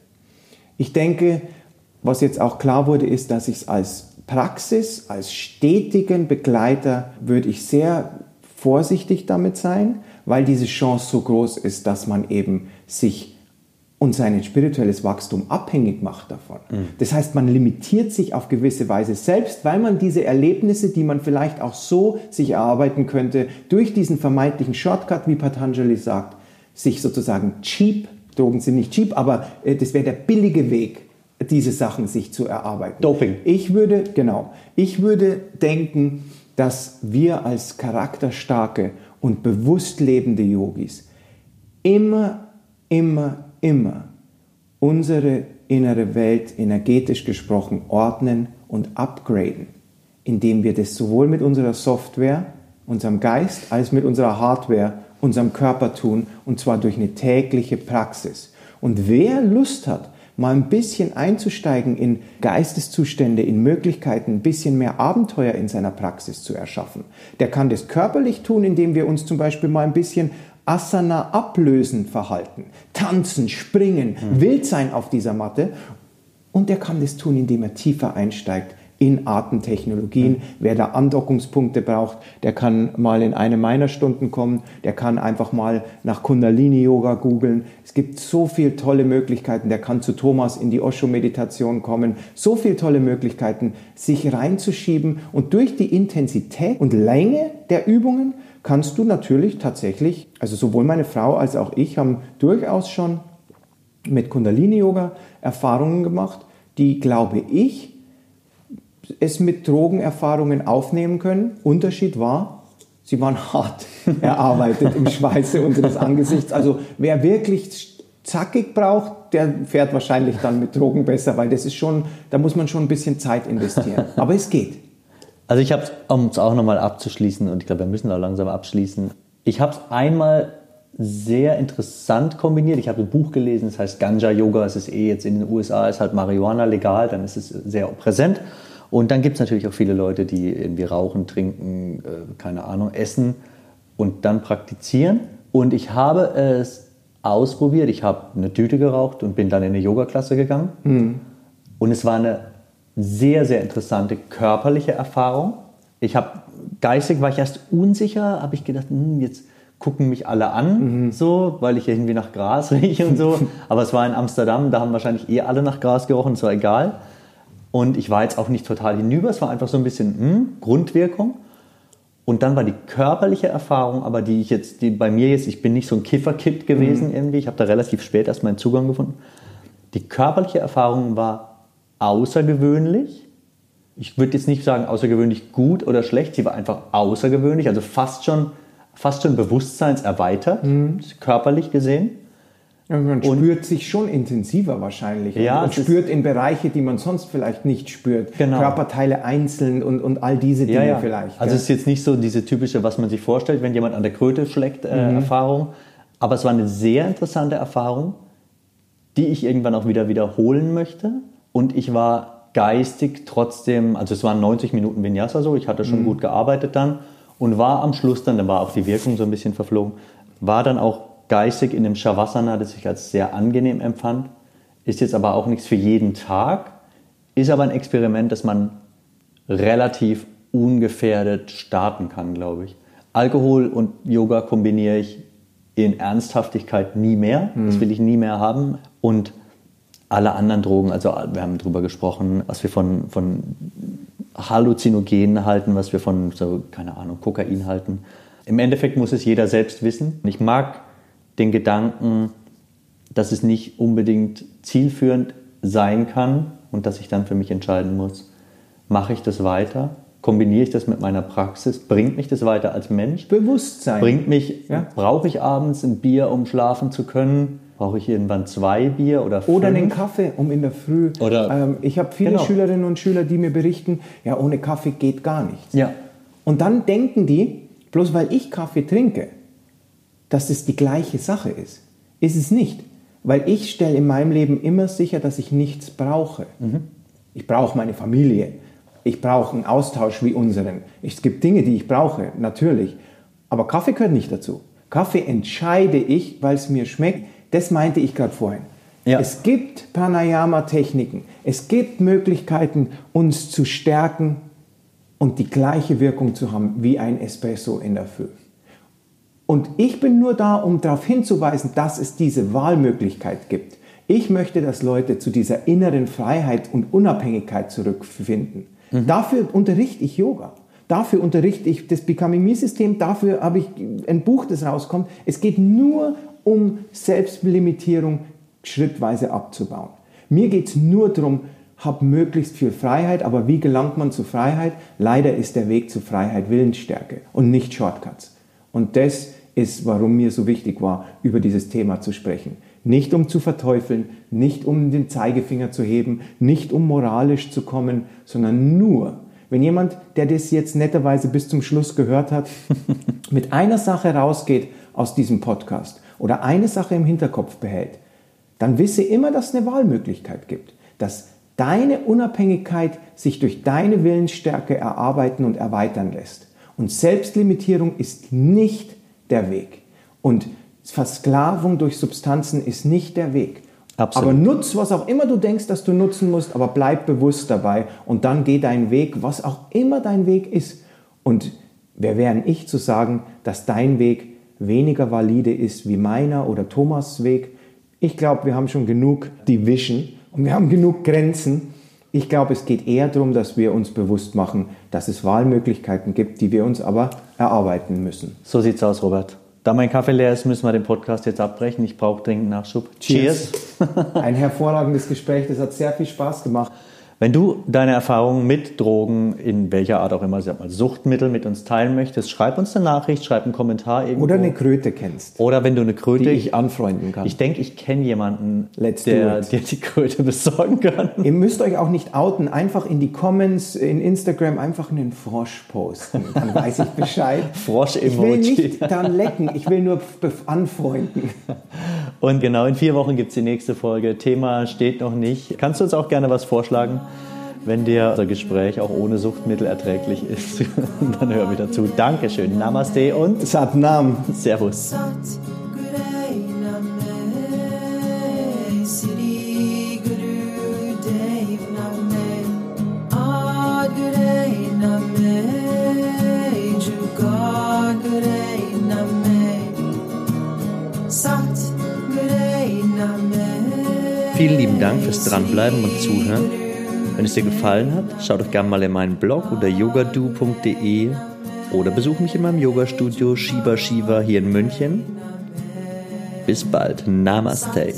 Ich denke, was jetzt auch klar wurde, ist, dass ich es als Praxis, als stetigen Begleiter, würde ich sehr vorsichtig damit sein, weil diese Chance so groß ist, dass man eben sich und sein spirituelles Wachstum abhängig macht davon. Mhm. Das heißt, man limitiert sich auf gewisse Weise selbst, weil man diese Erlebnisse, die man vielleicht auch so sich erarbeiten könnte, durch diesen vermeintlichen Shortcut, wie Patanjali sagt, sich sozusagen cheap, Drogen sind nicht cheap, aber äh, das wäre der billige Weg, diese Sachen sich zu erarbeiten. Doping. Ich würde, genau, ich würde denken, dass wir als charakterstarke und bewusst lebende Yogis immer, immer, immer unsere innere Welt energetisch gesprochen ordnen und upgraden, indem wir das sowohl mit unserer Software, unserem Geist, als mit unserer Hardware, unserem Körper tun, und zwar durch eine tägliche Praxis. Und wer Lust hat, mal ein bisschen einzusteigen in Geisteszustände, in Möglichkeiten, ein bisschen mehr Abenteuer in seiner Praxis zu erschaffen. Der kann das körperlich tun, indem wir uns zum Beispiel mal ein bisschen Asana ablösen Verhalten, tanzen, springen, mhm. wild sein auf dieser Matte. Und der kann das tun, indem er tiefer einsteigt in Artentechnologien. Mhm. Wer da Andockungspunkte braucht, der kann mal in eine meiner Stunden kommen, der kann einfach mal nach Kundalini-Yoga googeln. Es gibt so viele tolle Möglichkeiten, der kann zu Thomas in die Osho-Meditation kommen. So viele tolle Möglichkeiten, sich reinzuschieben und durch die Intensität und Länge der Übungen kannst du natürlich tatsächlich, also sowohl meine Frau als auch ich haben durchaus schon mit Kundalini-Yoga Erfahrungen gemacht, die, glaube ich, es mit Drogenerfahrungen aufnehmen können. Unterschied war, sie waren hart erarbeitet im Schweiße unseres Angesichts. Also wer wirklich zackig braucht, der fährt wahrscheinlich dann mit Drogen besser, weil das ist schon, da muss man schon ein bisschen Zeit investieren. Aber es geht. Also ich habe es, um es auch nochmal abzuschließen, und ich glaube, wir müssen auch langsam abschließen. Ich habe es einmal sehr interessant kombiniert. Ich habe ein Buch gelesen, das heißt Ganja Yoga. Es ist eh jetzt in den USA, ist halt Marihuana legal, dann ist es sehr präsent. Und dann gibt es natürlich auch viele Leute, die irgendwie rauchen, trinken, äh, keine Ahnung, essen und dann praktizieren. Und ich habe es ausprobiert. Ich habe eine Tüte geraucht und bin dann in eine Yoga-Klasse gegangen. Mhm. Und es war eine sehr, sehr interessante körperliche Erfahrung. Ich habe geistig war ich erst unsicher, habe ich gedacht, hm, jetzt gucken mich alle an, mhm. so, weil ich irgendwie nach Gras rieche und so. Aber es war in Amsterdam, da haben wahrscheinlich eh alle nach Gras gerochen, es war egal. Und ich war jetzt auch nicht total hinüber, es war einfach so ein bisschen hm, Grundwirkung. Und dann war die körperliche Erfahrung, aber die ich jetzt, die bei mir jetzt, ich bin nicht so ein Kifferkit gewesen mhm. irgendwie, ich habe da relativ spät erst meinen Zugang gefunden. Die körperliche Erfahrung war außergewöhnlich. Ich würde jetzt nicht sagen außergewöhnlich gut oder schlecht, sie war einfach außergewöhnlich, also fast schon, fast schon bewusstseinserweitert, mhm. körperlich gesehen. Ja, man und spürt sich schon intensiver wahrscheinlich ja, und spürt in Bereiche, die man sonst vielleicht nicht spürt. Genau. Körperteile einzeln und, und all diese Dinge ja, ja. vielleicht. Also es ist jetzt nicht so diese typische, was man sich vorstellt, wenn jemand an der Kröte schlägt, äh, mhm. Erfahrung. Aber es war eine sehr interessante Erfahrung, die ich irgendwann auch wieder wiederholen möchte und ich war geistig trotzdem, also es waren 90 Minuten Vinyasa so, ich hatte schon mhm. gut gearbeitet dann und war am Schluss dann, da war auch die Wirkung so ein bisschen verflogen, war dann auch geistig in dem Shavasana, das ich als sehr angenehm empfand, ist jetzt aber auch nichts für jeden Tag, ist aber ein Experiment, das man relativ ungefährdet starten kann, glaube ich. Alkohol und Yoga kombiniere ich in Ernsthaftigkeit nie mehr. Das mhm. will ich nie mehr haben. Und alle anderen Drogen, also wir haben darüber gesprochen, was wir von, von Halluzinogenen halten, was wir von, so, keine Ahnung, Kokain halten. Im Endeffekt muss es jeder selbst wissen. Ich mag den Gedanken, dass es nicht unbedingt zielführend sein kann und dass ich dann für mich entscheiden muss, mache ich das weiter? Kombiniere ich das mit meiner Praxis? Bringt mich das weiter als Mensch? Bewusstsein. Bringt mich, Ja. brauche ich abends ein Bier, um schlafen zu können? Brauche ich irgendwann zwei Bier oder fünf? Oder einen Kaffee, um in der Früh. Oder- ähm, ich habe viele Genau. Schülerinnen und Schüler, die mir berichten, ja, ohne Kaffee geht gar nichts. Ja. Und dann denken die, bloß weil ich Kaffee trinke, dass es die gleiche Sache ist. Ist es nicht. Weil ich stelle in meinem Leben immer sicher, dass ich nichts brauche. Ich brauche meine Familie. Ich brauche einen Austausch wie unseren. Es gibt Dinge, die ich brauche, natürlich. Aber Kaffee gehört nicht dazu. Kaffee entscheide ich, weil es mir schmeckt. Das meinte ich gerade vorhin. Ja. Es gibt Pranayama-Techniken. Es gibt Möglichkeiten, uns zu stärken und die gleiche Wirkung zu haben wie ein Espresso in der Früh. Und ich bin nur da, um darauf hinzuweisen, dass es diese Wahlmöglichkeit gibt. Ich möchte, dass Leute zu dieser inneren Freiheit und Unabhängigkeit zurückfinden. Dafür unterrichte ich Yoga. Dafür unterrichte ich das Becoming Me-System. Dafür habe ich ein Buch, das rauskommt. Es geht nur um Selbstlimitierung schrittweise abzubauen. Mir geht es nur darum, hab möglichst viel Freiheit, aber wie gelangt man zu Freiheit? Leider ist der Weg zu Freiheit Willensstärke und nicht Shortcuts. Und das ist, warum mir so wichtig war, über dieses Thema zu sprechen. Nicht um zu verteufeln, nicht um den Zeigefinger zu heben, nicht um moralisch zu kommen, sondern nur, wenn jemand, der das jetzt netterweise bis zum Schluss gehört hat, mit einer Sache rausgeht aus diesem Podcast oder eine Sache im Hinterkopf behält, dann wisse immer, dass es eine Wahlmöglichkeit gibt, dass deine Unabhängigkeit sich durch deine Willensstärke erarbeiten und erweitern lässt. Und Selbstlimitierung ist nicht der Weg. Und Versklavung durch Substanzen ist nicht der Weg. Absolut. Aber nutz, was auch immer du denkst, dass du nutzen musst, aber bleib bewusst dabei und dann geh deinen Weg, was auch immer dein Weg ist. Und wer wären ich zu sagen, dass dein Weg weniger valide ist wie meiner oder Thomas Weg? Ich glaube, wir haben schon genug Division und wir haben genug Grenzen. Ich glaube, es geht eher darum, dass wir uns bewusst machen, dass es Wahlmöglichkeiten gibt, die wir uns aber erarbeiten müssen. So sieht's aus, Robert. Da mein Kaffee leer ist, müssen wir den Podcast jetzt abbrechen. Ich brauche dringend Nachschub. Cheers. Ein hervorragendes Gespräch, das hat sehr viel Spaß gemacht. Wenn du deine Erfahrungen mit Drogen, in welcher Art auch immer, sag mal, Suchtmittel mit uns teilen möchtest, schreib uns eine Nachricht, schreib einen Kommentar irgendwo. Oder eine Kröte kennst, Oder wenn du eine Kröte... die ich anfreunden kann. ich denke, ich kenne jemanden, Let's der dir die Kröte besorgen kann. Ihr müsst euch auch nicht outen, einfach in die Comments in Instagram einfach einen Frosch posten. Dann weiß ich Bescheid. Ich will Frosch-Emoji. nicht dann lecken, ich will nur anfreunden. Und genau in vier Wochen gibt es die nächste Folge. Thema steht noch nicht. Kannst du uns auch gerne was vorschlagen, wenn dir unser Gespräch auch ohne Suchtmittel erträglich ist? Dann hör wieder zu. Dankeschön. Namaste und Satnam. Servus. Vielen lieben Dank fürs Dranbleiben und Zuhören. Wenn es dir gefallen hat, schau doch gerne mal in meinen Blog unter yogadu.de oder besuch mich in meinem Yogastudio Shiva Shiva hier in München. Bis bald. Namaste.